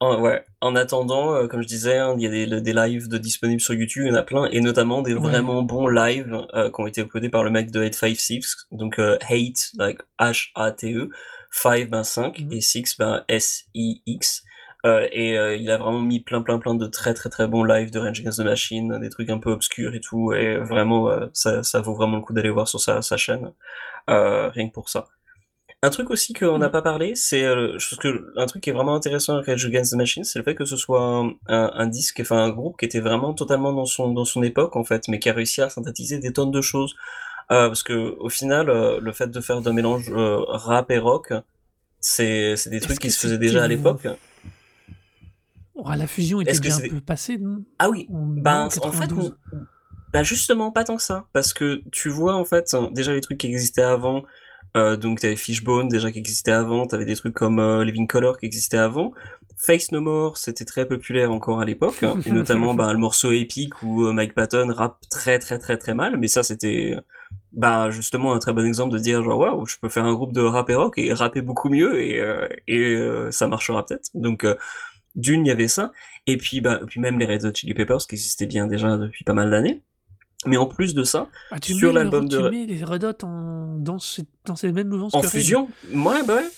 en ouais, en attendant, comme je disais, hein, il y a des des lives de disponibles sur YouTube, il y en a plein et notamment des Ouais. vraiment bons lives, qui ont été uploadés par le mec de Hate5six, donc heu, Hate, like H-A-T-E, 5 ben 5 Mmh. et Six ben S-I-X, heu et heu, il a vraiment mis plein, plein, plein de très, très, très bons lives de Rage Against the Machine, des trucs un peu obscurs et tout et vraiment, heu, ça ça vaut vraiment le coup d'aller voir sur sa sa chaîne, heu, rien que pour ça. Un truc aussi qu'on n'a Mmh. pas parlé, c'est, que un truc qui est vraiment intéressant avec Rage Against the Machine, c'est le fait que ce soit un un un disque, enfin un groupe qui était vraiment totalement dans son dans son époque en fait, mais qui a réussi à synthétiser des tonnes de choses. Heu, parce qu'au final, heu, le fait de faire d'un mélange, heu, rap et rock, c'est des trucs qui que se faisaient déjà à l'époque. ouah, la fusion était que déjà un peu passée, non? ah oui, En ben, en fait, n 92? bah, justement pas tant que ça, parce que tu vois, en fait, déjà les trucs qui existaient avant, heu, donc tu avais Fishbone déjà qui existait avant, tu avais des trucs comme, Living Colour qui existait avant. Faith No More, c'était très populaire encore à l'époque et notamment, ben, le morceau épique où, Mike Patton rappe très, très, très, très mal, mais ça c'était, bah, justement un très bon exemple de dire genre: «Waouh, je peux faire un groupe de rap et rock et rapper beaucoup mieux et heu et heu, ça marchera peut-être». Donc heu, d'1 il y avait ça et puis, bah, puis même les Red Hot Chili Peppers qui existaient bien déjà depuis pas mal d'années. Mais en plus de ça, Ah, tu sur l'album de tu mets les Red Hot en dans ces dans ces mêmes mouvances En que fusion? Mouais, bah, ouais.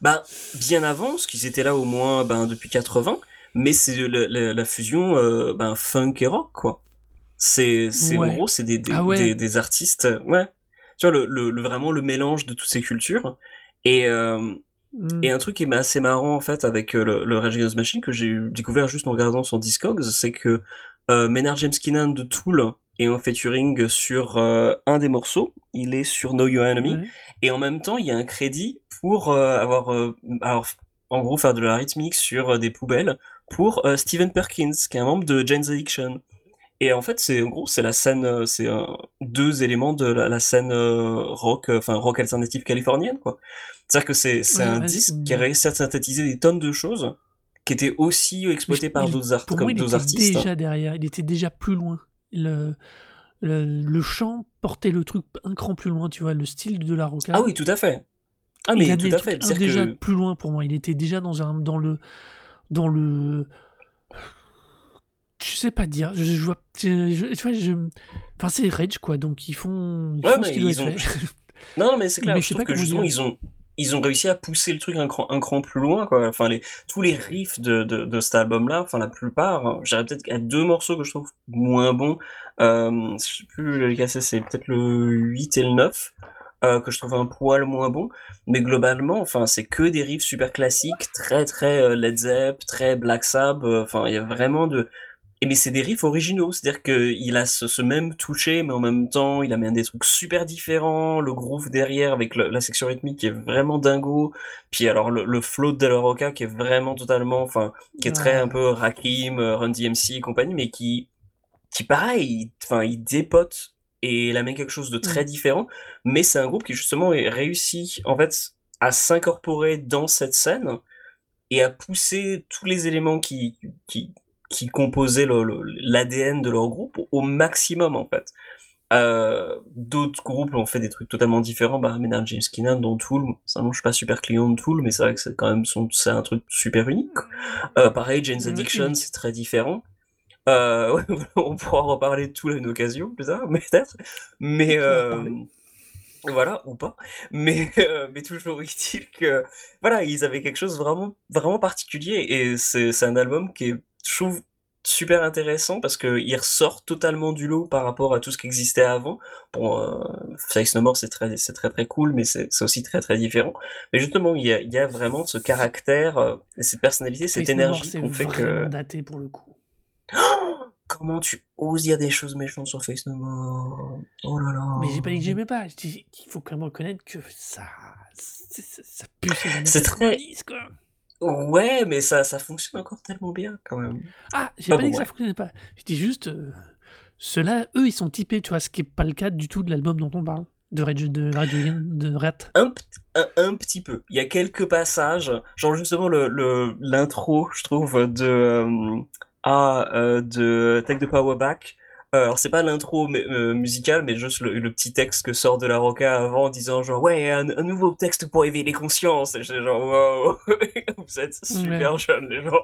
Bah, bien avant, parce qu'ils étaient là au moins, ben, depuis 80, mais c'est le la fusion, ben, funk et rock, quoi. C'est Ouais. gros, c'est des des Ah ouais. des des artistes ouais. Tu vois le le le vraiment le mélange de toutes ces cultures et hem Mmh. et un truc qui est assez marrant en fait avec, heu, le le Rage Against the Machine que j'ai découvert juste en regardant son Discogs, c'est que, heu, Maynard James Keenan de Tool est en featuring sur, heu, un des morceaux. Il est sur Know Your Enemy et en même temps, il y a un crédit pour, avoir, en gros faire de la rythmique sur, des poubelles pour, heu, Stephen Perkins, qui est un membre de Jane's Addiction et en fait, c'est en gros, c'est la scène, heu, c'est, heu, 2 éléments de la la scène, heu, rock, enfin rock alternative californienne, quoi. C'est-à-dire que c'est Ouais, un ouais, disque qui a réussi à synthétiser des tonnes de choses, qui étaient aussi exploitées par il d'autres art il artistes. déjà derrière, il était déjà plus loin. Le le le chant portait le truc un cran plus loin, tu vois? Le style de la Ah rocade oui, tout à fait. Ah il mais tout amenait le à fait. un déjà que plus loin pour moi. Il était déjà dans un dans le dans le je sais pas dire, je je vois je je tu vois, je enfin, c'est Rage, quoi, donc ils font ils Ouais, font mais ils ont non, mais c'est clair, Mais je trouve que justement ils ont ils ont réussi à pousser le truc un cran un cran plus loin, quoi. Enfin les tous les riffs de de de cet album-là, enfin la plupart, dirais peut-être qu'il y a 2 morceaux que je trouve moins bons, hem, je sais plus c'est, c'est peut-être le 8 et le 9, heu, que je trouve un poil moins bons, mais globalement, enfin, c'est que des riffs super classiques, très, très, heu, Led Zepp, très Black Sabbath, heu, enfin, il y a vraiment de et mais c'est des riffs originaux, c'est-à-dire qu'il a ce ce même touché, mais en même temps, il amène des trucs super différents, le groove derrière avec le la section rythmique qui est vraiment dingo, puis alors le le flow de La Rocha qui est vraiment totalement enfin, qui est très un peu Rakim, heu, Run DMC et compagnie, mais qui qui pareil, il enfin, il dépote et il amène quelque chose de très Mmh. différent, mais c'est un groupe qui justement est réussi, en fait, à s'incorporer dans cette scène et à pousser tous les éléments qui qui qui composaient le le l'ADN de leur groupe au maximum, en fait. Heu, d'autres groupes ont fait des trucs totalement différents, bah, Maynard James Keenan dans Tool, personnellement, je suis pas super client de Tool, mais c'est vrai que c'est quand même son c'est un truc super unique. Heu, pareil, Jane's Addiction, c'est très différent. Ouais, on pourra reparler de Tool à une occasion plus tard, mais peut-être, mais hem, voilà, ou pas, mais mais toujours est-il que, voilà, ils avaient quelque chose vraiment vraiment particulier. Et c'est un album qui est, je trouve, super intéressant parce qu'il ressort totalement du lot par rapport à tout ce qui existait avant. Bon, heu, Faith No More, c'est très c'est très, très cool, mais c'est aussi très, très différent. Mais justement, il y a il y a vraiment ce caractère, et cette personnalité, cette énergie c'est qu'on fait que daté pour le coup. comment tu oses dire des choses méchantes sur Face No More? Oh là là. Mais j'ai pas dit que j'aimais pas, qu'il faut quand même reconnaître que ça ça pue C'est très 90 quoi. Ouais, mais ça ça fonctionne encore tellement bien quand même. Ah! J'ai Enfin pas dit que ça fonctionnait pas. Je dis juste, heu, ceux-là, eux, ils sont typés, tu vois? Ce qui est pas le cas du tout de l'album dont on parle, de Rage de Against de Rat. Un un un petit peu. Il y a quelques passages, genre justement le le l'intro, je trouve, de, hem, ah, heu, de Take the Power Back. Heu, alors c'est pas l'intro heu, musicale, mais juste le le petit texte que sort De La Roca avant en disant genre: «Ouais, un un nouveau texte pour éveiller les consciences» et j'étais genre: «Waouh, vous êtes Ouais. super jeunes les gens».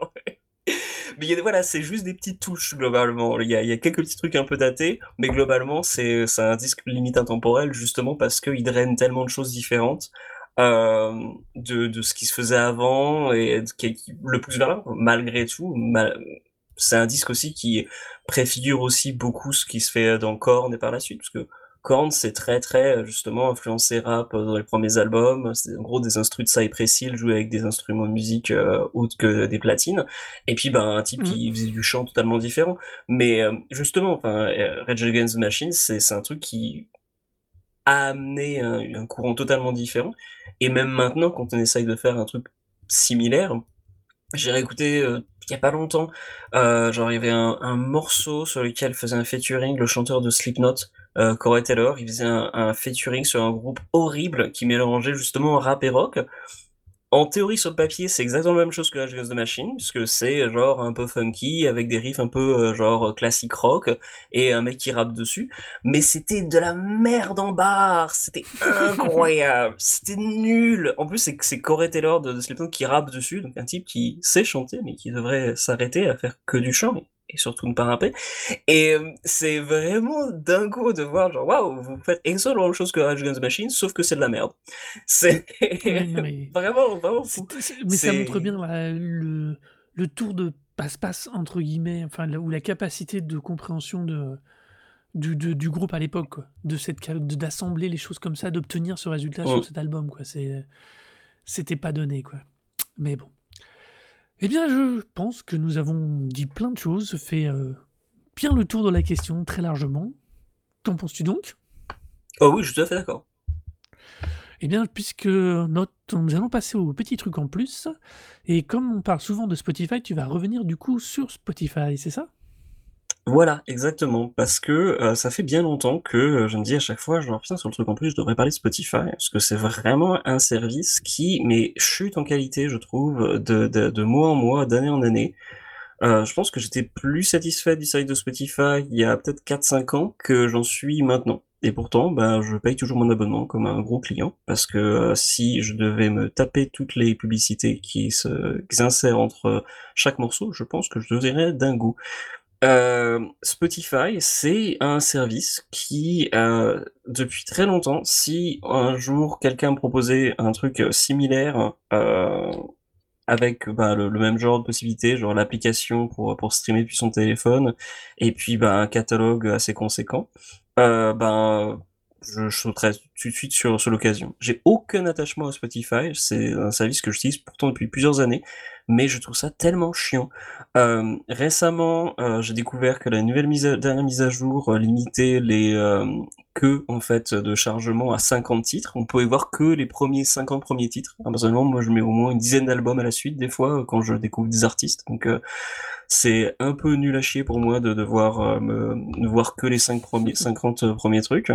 Mais y a voilà, c'est juste des petites touches globalement. Il y a il y a quelques petits trucs un peu datés, mais globalement c'est un disque limite intemporel justement parce qu'il draine tellement de choses différentes, hem, de de ce qui se faisait avant et qui le plus valable malgré tout, mal c'est un disque aussi qui préfigure aussi beaucoup ce qui se fait dans Korn et par la suite, parce que Korn c'est très, très, justement influencé rap, heu, dans les premiers albums. C'est en gros des instrus de Cypress Hill joués avec des instruments de musique, heu, autres que des platines et puis, ben, un type Mmh. qui faisait du chant totalement différent. Mais, hem, justement, enfin, Rage Against the Machine, c'est un truc qui a amené un un courant totalement différent et même maintenant quand on essaye de faire un truc similaire, j'ai réécouté, il y a pas longtemps, heu, genre il y avait un morceau sur lequel faisait un featuring le chanteur de Slipknot, heu, Corey Taylor. Il faisait un un featuring sur un groupe horrible qui mélangeait justement rap et rock. En théorie, sur le papier, c'est exactement la même chose que Rage Against the Machine, puisque c'est genre un peu funky avec des riffs un peu, heu, genre classique rock et un mec qui rappe dessus. Mais c'était de la merde en barre! C'était incroyable! C'était nul! En plus, c'est c'est Corey Taylor de de Slipknot qui rappe dessus, donc un type qui sait chanter, mais qui devrait s'arrêter à faire que du chant et surtout ne pas rapper et hem, c'est vraiment dingo de voir genre: «Waouh, vous faites exactement la même chose que Rage Against the Machine, sauf que c'est de la merde». C'est Oui, vraiment, vraiment fou. mais ça montre bien la le le tour de passe-passe entre guillemets, enfin la ou la capacité de compréhension de du de du groupe à l'époque de cette d'assembler les choses comme ça, d'obtenir ce résultat sur Mmh. cet album quoi. C'est c'était pas donné quoi. Mais bon. Eh bien, je pense que nous avons dit plein de choses, fait, heu, bien le tour de la question très largement. Qu'en penses-tu donc? Oh oui, je suis tout à fait d'accord. Eh bien, puisque notre nous allons passer au petit truc en plus et comme on parle souvent de Spotify, tu vas revenir du coup sur Spotify, c'est ça? Voilà, exactement, parce que, heu, ça fait bien longtemps que, heu, je me dis à chaque fois genre: «Putain sur le truc en plus, je devrais parler de Spotify», parce que c'est vraiment un service qui mais chute en qualité je trouve, de de mois en mois, d'année en année. Heu, je pense que j'étais plus satisfait du service de Spotify il y a peut-être 4-5 ans que j'en suis maintenant et pourtant, ben, je paye toujours mon abonnement comme un gros client parce que, si je devais me taper toutes les publicités qui s'insèrent entre chaque morceau, je pense que je deviendrais dingo. Hem, Spotify, c'est un service qui, heu, depuis très longtemps, si un jour quelqu'un proposait un truc, heu, similaire, avec, bah, le même genre de possibilités, genre l'application pour, pour streamer depuis son téléphone et puis, bah, un catalogue assez conséquent, ben, je je sauterais tout de suite sur sur l'occasion. J'ai aucun attachement à Spotify, c'est un service que j'utilise pourtant depuis plusieurs années, mais je trouve ça tellement chiant. Hem, récemment, heu, j'ai découvert que la nouvelle mise à dernière mise à jour, heu, limitait les, queues en fait de chargement à 50 titres. On pouvait voir que les premiers 50 premiers titres. Ah personnellement, moi je mets au moins une dizaine d'albums à la suite des fois, quand je découvre des artistes, donc c'est un peu nul à chier pour moi de devoir, me ne voir que les 5 premiers 50 premiers trucs.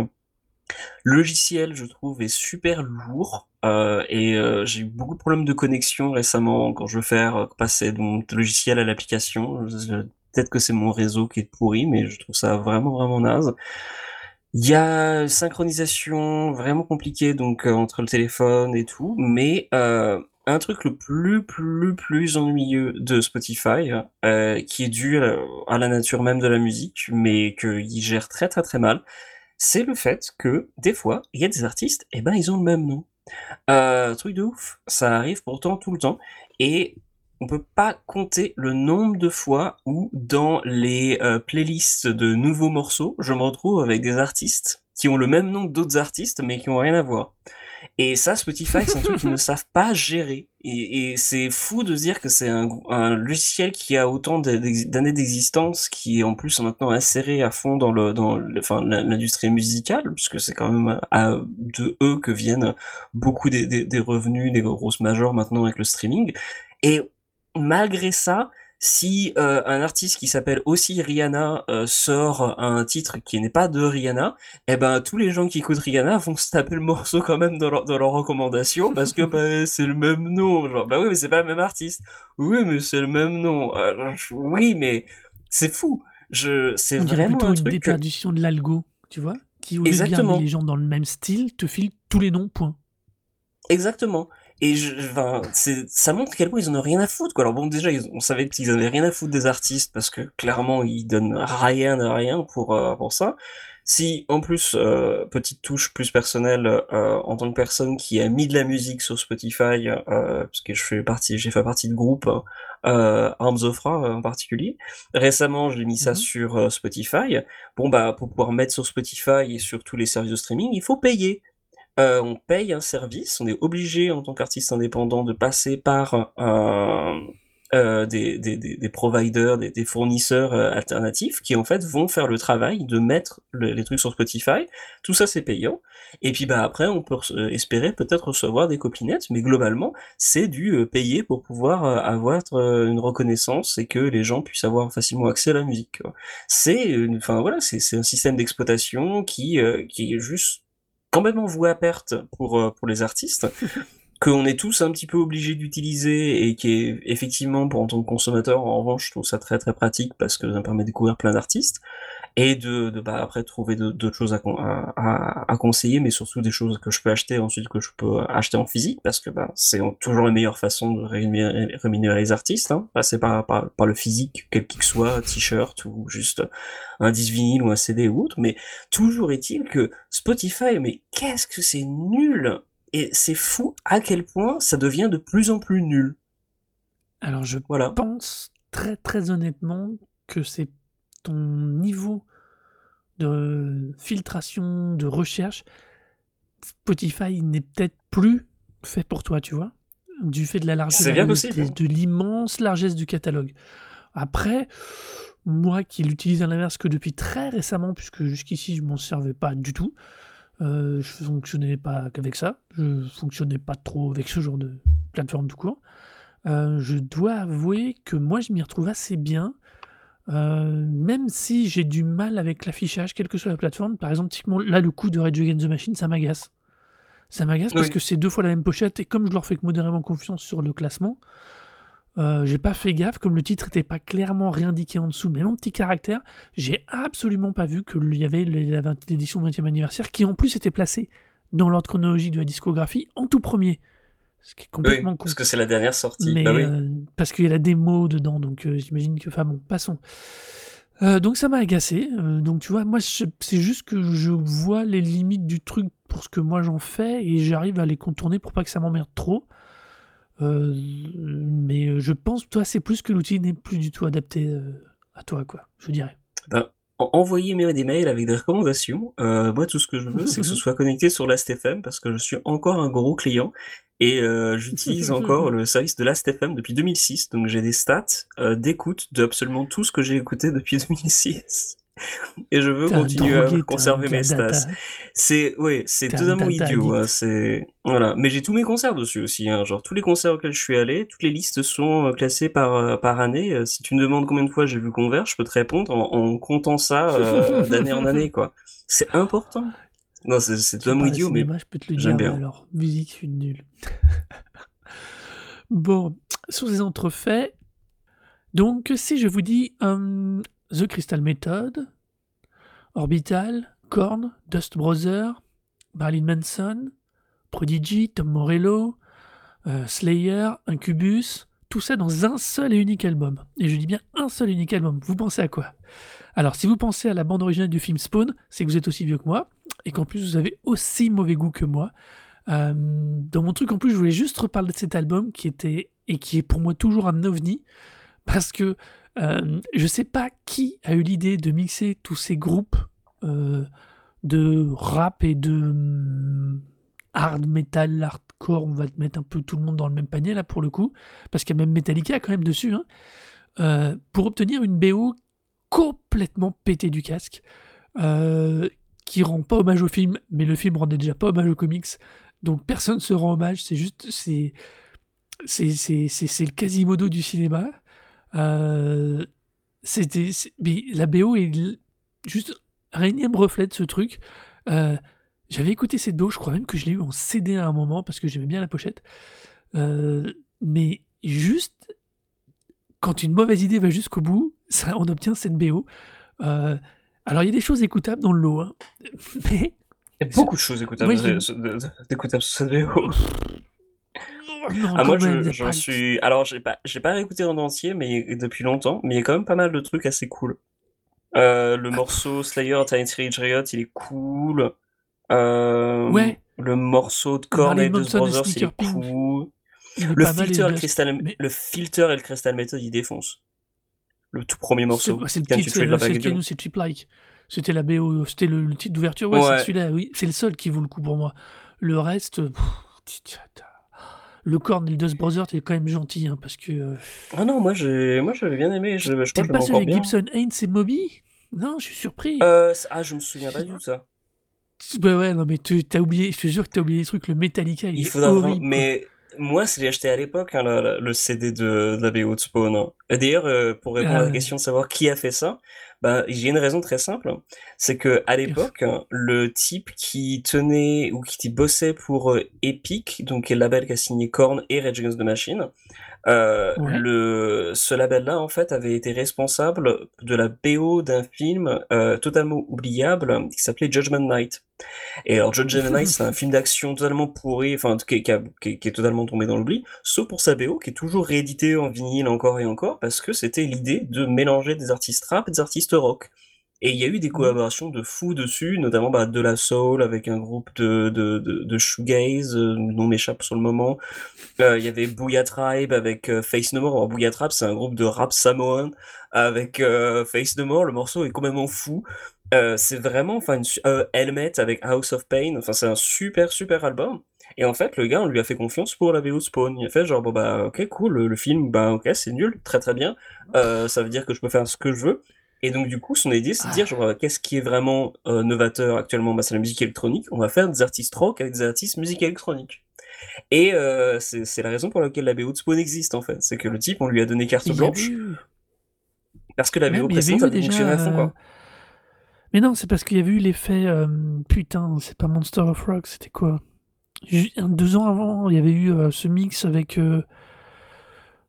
Logiciel, je trouve, est super lourd, heu et heu, j'ai eu beaucoup de problèmes de connexion récemment quand je veux faire passer de mon logiciel à l'application. Peut-être que c'est mon réseau qui est pourri, mais je trouve ça vraiment, vraiment naze. Il y a synchronisation vraiment compliquée donc entre le téléphone et tout, mais un truc le plus, plus, plus ennuyeux de Spotify, qui est dû, à la nature même de la musique, mais qu'ils gèrent très, très, très mal, c'est le fait que, des fois, il y a des artistes et ben, ils ont le même nom. Heu, truc de ouf, ça arrive pourtant tout le temps. Et on peut pas compter le nombre de fois où dans les, heu, playlists de nouveaux morceaux, je me retrouve avec des artistes qui ont le même nom d'autres artistes, mais qui ont rien à voir Et ça, Spotify, c'est un truc qu'ils ne savent pas gérer. Et, c'est fou de se dire que c'est un, un, logiciel qui a autant d'années d'existence, qui est en plus maintenant inséré à fond dans le dans l'industrie musicale, puisque c'est quand même à, de eux que viennent beaucoup des, des, des revenus des grosses majors maintenant avec le streaming. Et malgré ça, si euh, un artiste qui s'appelle aussi Rihanna euh, sort un titre qui n'est pas de Rihanna, eh ben tous les gens qui écoutent Rihanna vont se taper le morceau quand même dans leur, dans leur recommandation parce que bah, c'est le même nom. Genre, bah oui, mais c'est pas le même artiste. Oui, mais c'est le même nom. oui, mais c'est fou. Je, c'est vraiment plutôt une déperdition de l'algo, tu vois, qui au lieu de les gens dans le même style te file tous les noms. Point. Exactement. Et je, enfin, ça montre à quel point ils en ont rien à foutre, quoi. Alors bon, déjà, on savait qu'ils avaient rien à foutre des artistes parce que clairement, ils donnent rien de rien pour, euh, pour ça. Si, en plus, euh, petite touche plus personnelle, euh, en tant que personne qui a mis de la musique sur Spotify, parce que je fais partie, j'ai fait partie de groupe, Arms of Ra en particulier. Récemment, j'ai mis ça mmh sur Spotify. Bon, bah, pour pouvoir mettre sur Spotify et sur tous les services de streaming, il faut payer. Euh, on paye un service, on est obligé en tant qu'artiste indépendant de passer par euh, euh, des, des, des, providers, des, fournisseurs alternatifs qui en fait vont faire le travail de mettre les trucs sur Spotify. Tout ça c'est payant. Et puis bah après on peut espérer peut-être recevoir des copinettes, mais globalement c'est du payer pour pouvoir avoir une reconnaissance et que les gens puissent avoir facilement accès à la musique. C'est, enfin voilà, c'est un système d'exploitation qui qui est juste complètement voué à perte pour, euh, pour les artistes, qu'on est tous un petit peu obligés d'utiliser et qui est effectivement, pour en tant que consommateur, en revanche, je trouve ça très très pratique parce que ça me permet de découvrir plein d'artistes et de, de bah, après trouver d'autres choses à, à, à, conseiller, mais surtout des choses que je peux acheter ensuite que je peux acheter en physique, parce que bah, c'est toujours la meilleure façon de rémunérer, rémunérer les artistes, hein, passer par, par, par, le physique, quel qu'il soit, t-shirt ou juste un disque vinyle ou un CD ou autre, mais toujours est-il que Spotify, mais qu'est-ce que c'est nul Et c'est fou à quel point ça devient de plus en plus nul. Alors je voilà. pense très très honnêtement que c'est ton niveau de filtration, de recherche, Spotify n'est peut-être plus fait pour toi, tu vois, du fait de la largesse, de, l'immense largesse du catalogue. Après, moi qui l'utilise à l'inverse que depuis très récemment, puisque jusqu'ici je m'en servais pas du tout, euh, je fonctionnais pas qu'avec ça, je fonctionnais pas trop avec ce genre de plateforme tout court. Euh, je dois avouer que moi je m'y retrouve assez bien euh, même si j'ai du mal avec l'affichage, quelle que soit la plateforme, par exemple, typiquement, là, le coup de Rage Against the Machine, ça m'agace. Ça m'agace parce que c'est deux fois la même pochette, et comme je leur fais que modérément confiance sur le classement, euh, j'ai pas fait gaffe, comme le titre n'était pas clairement réindiqué en dessous, mais en petit caractère, j'ai absolument pas vu qu'il y avait l'édition 20e anniversaire, qui en plus était placée dans l'ordre chronologique de la discographie en tout premier. Ce qui est complètement Parce que c'est la dernière sortie. Bah euh, parce qu'il y a la démo dedans, donc euh, j'imagine que. Enfin bon, passons. Euh, donc ça m'a agacé. donc tu vois, moi c'est juste que je vois les limites du truc pour ce que moi j'en fais et j'arrive à les contourner pour pas que ça m'emmerde trop. mais je pense, toi, c'est plus que l'outil n'est plus du tout adapté à toi, quoi. Je dirais. Ben, envoyez-moi des mails avec des recommandations. moi, tout ce que je veux, c'est que ce soit connecté sur l'AstFM parce que je suis encore un gros client et euh, j'utilise encore le service de Last.fm depuis 2006, donc j'ai des stats euh, d'écoute de absolument tout ce que j'ai écouté depuis 2006. Et je veux continuer à conserver mes stats. C'est oui, c'est totalement idiot. Hein, c'est voilà, mais j'ai tous mes concerts dessus aussi. Hein, genre tous les concerts auxquels je suis allé, toutes les listes sont euh, classées par euh, par année. Euh, si tu me demandes combien de fois j'ai vu Converge, je peux te répondre en, en comptant ça d'année en année quoi. C'est important. Non, c'est totalement idiot, mais je peux te le dire, bien. alors, musique, je suis nul. bon, sur ces entrefaits, donc si je vous dis um, The Crystal Method, Orbital, Korn, Dust Brother, Marilyn Manson, Prodigy, Tom Morello, euh, Slayer, Incubus, tout ça dans un seul et unique album. Et je dis bien un seul et unique album. Vous pensez à quoi? Alors, si vous pensez à la bande originale du film Spawn, c'est que vous êtes aussi vieux que moi et qu'en plus vous avez aussi mauvais goût que moi. Euh, dans mon truc, en plus, je voulais juste reparler de cet album qui était et qui est pour moi toujours un ovni parce que euh, je sais pas qui a eu l'idée de mixer tous ces groupes euh, de rap et de hard metal, hardcore, on va mettre un peu tout le monde dans le même panier là pour le coup, parce qu'il y a même Metallica quand même dessus, hein, euh, pour obtenir une BO complètement pétée du casque, euh, qui rend pas hommage au film, mais le film rendait déjà pas hommage aux comics, donc personne ne se rend hommage, c'est juste, c'est, c'est, c'est, le quasimodo du cinéma. Euh, c'était, mais la BO est juste un énième reflet de ce truc. Euh, j'avais écouté cette BO, je crois même que je l'ai eu en CD à un moment parce que j'aimais bien la pochette. Euh, mais juste, quand une mauvaise idée va jusqu'au bout, ça, on obtient cette BO. Alors, il y a des choses écoutables dans le lot, hein, mais. Il y a beaucoup de choses écoutables, écoutables sur cette BO. Ah, moi, j'en suis. Alors, j'ai pas, j'ai pas réécouté en entier, mais depuis longtemps, mais il y a quand même pas mal de trucs assez cool. Euh, le morceau Slayer Tiny Riot, il est cool. Euh, ouais. Le morceau de Korn et Brothers, il est cool. le, filter, le, Crystal... le filter et le Crystal Method, il défonce. Le tout premier morceau. C'est le titre, c'est Cheap Like. C'était la BO, c'était le, titre d'ouverture. Ouais, c'est celui-là, oui. C'est le seul qui vaut le coup pour moi. Le reste, le et le Dust Brothers, t'es quand même gentil, hein, parce que. Euh, ah non, moi j'ai, moi j'avais bien aimé. Je, je pas celui Gibson, Haynes et Moby? Non, je suis surpris. Euh, ah, je me souviens pas du tout ça. Bah ouais, non, mais t'as oublié, je te jure que t'as oublié les trucs, le Metallica, il, il faudra horrible, Mais moi, c'est l'ai acheté à l'époque, hein, le, CD de, de, la BO de Spawn. D'ailleurs, euh, pour répondre à la ah. question de savoir qui a fait ça, bah, j'ai une raison très simple. C'est que à l'époque, le type qui tenait ou qui bossait pour euh, Epic, donc le label qui a signé Korn et Rage Against the Machine, euh, le, ce label-là, en fait, avait été responsable de la BO d'un film euh, totalement oubliable qui s'appelait Judgment Night. Et alors, Judgment Night, c'est un film d'action totalement pourri, enfin, qui, qui, qui, est totalement tombé dans l'oubli, sauf pour sa BO, qui est toujours réédité en vinyle encore et encore, parce que c'était l'idée de mélanger des artistes rap et des artistes rock. Et il y a eu des mmh. collaborations de fous dessus, notamment bah, de la soul avec un groupe de, de, de, de shoegaze, euh, nom m'échappe sur le moment. Euh, il y avait Booyah Tribe avec euh, Face No More. Alors, Booyah Tribe, c'est un groupe de rap samoan avec euh, Face No More. Le morceau est complètement fou. c'est vraiment, enfin, Helmet avec House of Pain. Enfin, c'est un super, super album. Et en fait, le gars, on lui a fait confiance pour la VO Spawn. Il a fait genre, bon bah, ok, cool, le, film, bah, ok, c'est nul, très très bien. ça veut dire que je peux faire ce que je veux. Et donc, du coup, son idée, c'est de dire, genre, qu'est-ce qui est vraiment euh, novateur actuellement bah, C'est la musique électronique. On va faire des artistes rock avec des artistes musique électronique. Et euh, c'est la raison pour laquelle la BO de Spawn existe, en fait. C'est que le type, on lui a donné carte blanche. Parce que la BO précédente a fonctionné à fond, quoi. Mais non, c'est parce qu'il y avait eu l'effet. Euh, putain, c'est pas Monster of Rock, c'était quoi? Deux ans avant, il y avait eu ce mix avec.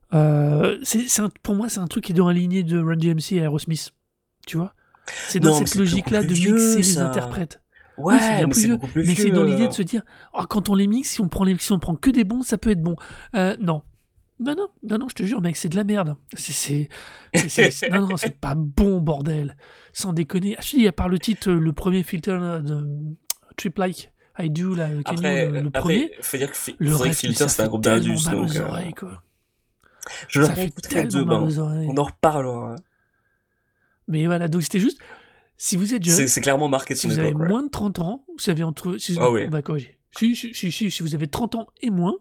pour moi, c'est un truc qui est dans la lignée de Run DMC et Aerosmith tu vois C'est dans cette logique-là de mixer les interprètes. Ouais, c'est plus mais c'est dans l'idée de se dire, oh, quand on les mixe, si on prend les, si on prend que des bons, ça peut être bon. Euh, non, non, non, non, non, je te jure, mec, c'est de la merde. C'est, non, non, c'est pas bon, bordel. Sans déconner. Ah, dis, à part le titre, le premier filter de Trip Like I Do, là, après, le, premier. Faut dire que le Filter, c'est un groupe euh... oreilles, quoi. Je leur écouterai demain. On en reparlera. Mais voilà, donc c'était juste, si vous êtes jeune, c'est clairement marqué si vous avez moins de 30 ans, vous avez entre, si, oh, oui. on va corriger. Si, si, si, vous avez 30 ans et moins,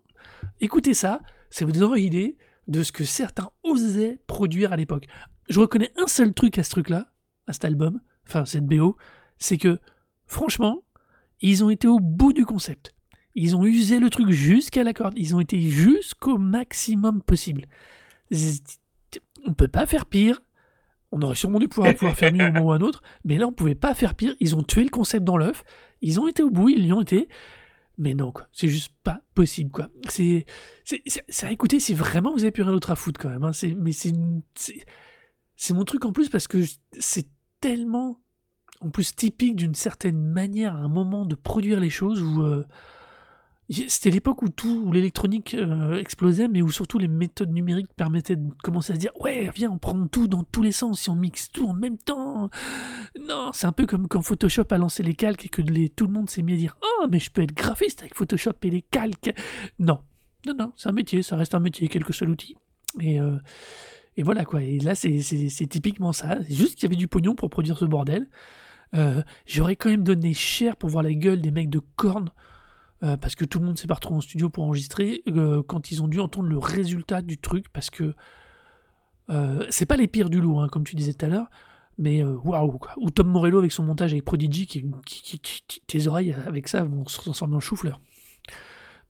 écoutez ça, ça vous donnera une idée de ce que certains osaient produire à l'époque. Je reconnais un seul truc à ce truc-là, à cet album, enfin cette BO, c'est que franchement, ils ont été au bout du concept. Ils ont usé le truc jusqu'à la corde. Ils ont été jusqu'au maximum possible. On peut pas faire pire. On aurait sûrement dû pouvoir, faire mieux un moment ou un autre, mais là, on pouvait pas faire pire. Ils ont tué le concept dans l'œuf. Ils ont été au bout, ils y ont été. Mais non, quoi. C'est juste pas possible, quoi. C'est, c'est, écoutez, si vraiment vous avez plus rien d'autre à foutre, quand même. Hein. C'est, mais c'est, c'est mon truc en plus parce que c'est tellement, en plus, typique d'une certaine manière, à un moment de produire les choses où. Euh, c'était l'époque où tout, où l'électronique euh, explosait, mais où surtout les méthodes numériques permettaient de commencer à se dire ouais, viens, on prend tout dans tous les sens, si on mixe tout en même temps. Non, c'est un peu comme quand Photoshop a lancé les calques et que tout le monde s'est mis à dire oh, mais je peux être graphiste avec Photoshop et les calques. Non, non, non, c'est un métier, ça reste un métier, quel que soit l'outil. Et, euh, et voilà quoi. Et là, c'est typiquement ça. Juste qu'il y avait du pognon pour produire ce bordel. Euh, j'aurais quand même donné cher pour voir la gueule des mecs de cornes euh, parce que tout le monde s'est pas retrouvé en studio pour enregistrer, euh, quand ils ont dû entendre le résultat du truc, parce que euh, c'est pas les pires du lot, hein, comme tu disais tout à l'heure, mais euh, waouh, quoi. Ou Tom Morello avec son montage avec Prodigy, qui, qui- qui- qui- tes oreilles avec ça vont se transformer en chou-fleur.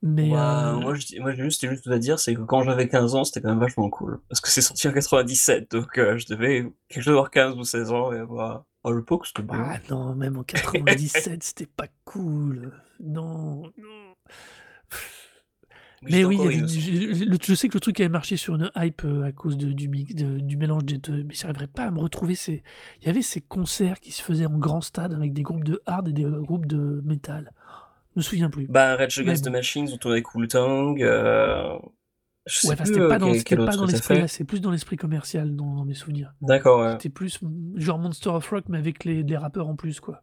Mais Moi, moi, je moi, juste, juste à dire, c'est que quand j'avais 15 ans, c'était quand même vachement cool. Parce que c'est sorti en 97, donc je devais quelque chose avoir 15 ou 16 ans et avoir. L'époque, c'était bien. ah non, même en 97, c'était pas cool. Non, non. Mais oui, il y je, le- je sais que le truc avait marché sur une hype euh, à cause de- du, mix, de- du mélange des deux, mais j'arriverais pas à me retrouver. Ces... Il y avait ces concerts qui se faisaient en grand stade avec des groupes de hard et des euh, groupes de métal. Je me souviens plus. Bah, Red Against the. Machines, on tournait Cool Tang. Euh... Je sais Ouais, c'était pas dans, dans l'esprit c'est plus dans l'esprit commercial dans, dans mes souvenirs. D'accord, ouais. C'était plus genre Monster of Rock, mais avec les, les rappeurs en plus, quoi.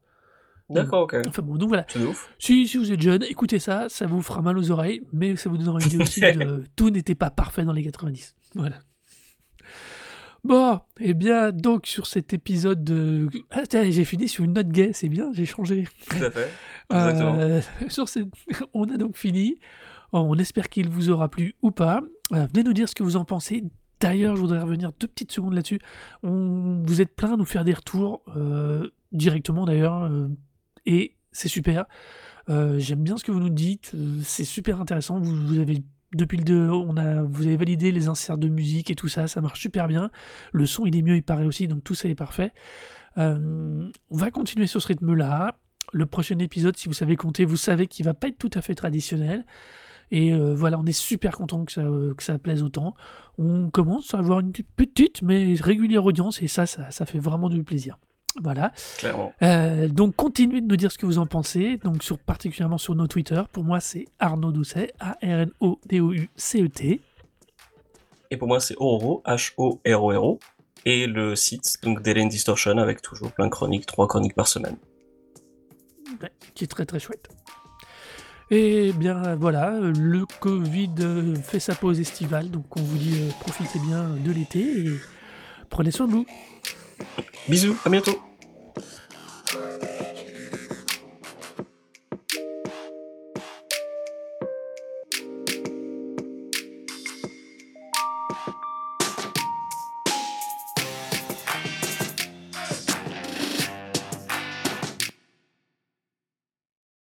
D'accord, ok. Enfin bon, donc voilà. C'est ouf. Si, si vous êtes jeune, écoutez ça, ça vous fera mal aux oreilles, mais ça vous donnera une idée aussi de tout n'était pas parfait dans les 90. Voilà. Bon, et bien, donc sur cet épisode de. Ah, tiens, j'ai fini sur une note gay, c'est bien, j'ai changé. Tout à fait. Exactement. Euh, sur cette- On a donc fini. On espère qu'il vous aura plu ou pas. Euh, venez nous dire ce que vous en pensez. D'ailleurs, je voudrais revenir deux petites secondes là-dessus. On... Vous êtes plein à nous faire des retours euh, directement d'ailleurs, euh, et c'est super. Euh, J'aime bien ce que vous nous dites. euh, C'est super intéressant. Vous, avez depuis le 2, on a, vous avez validé les inserts de musique et tout ça, ça marche super bien. Le son, il est mieux, il paraît aussi, donc tout ça est parfait. Euh, on va continuer sur ce rythme-là. Le prochain épisode, si vous savez compter, vous savez qu'il va pas être tout à fait traditionnel. Et voilà, on est super content que ça, que ça plaise autant. On commence à avoir une petite mais régulière audience et ça, ça fait vraiment du plaisir. Voilà. Clairement. Euh, donc continuez de nous dire ce que vous en pensez, donc sur, particulièrement sur nos Twitter. Pour moi, c'est Arnaud Doucet, A-R-N-O-D-O-U-C-E-T. Et pour moi, c'est Ororo, H-O-R-O-R-O. Et le site, donc Distortion, avec toujours plein de chroniques, trois chroniques par semaine. Ouais, qui est très très chouette. Et bien voilà, le Covid fait sa pause estivale, donc on vous dit euh, profitez bien de l'été et prenez soin de vous. Bisous, à bientôt.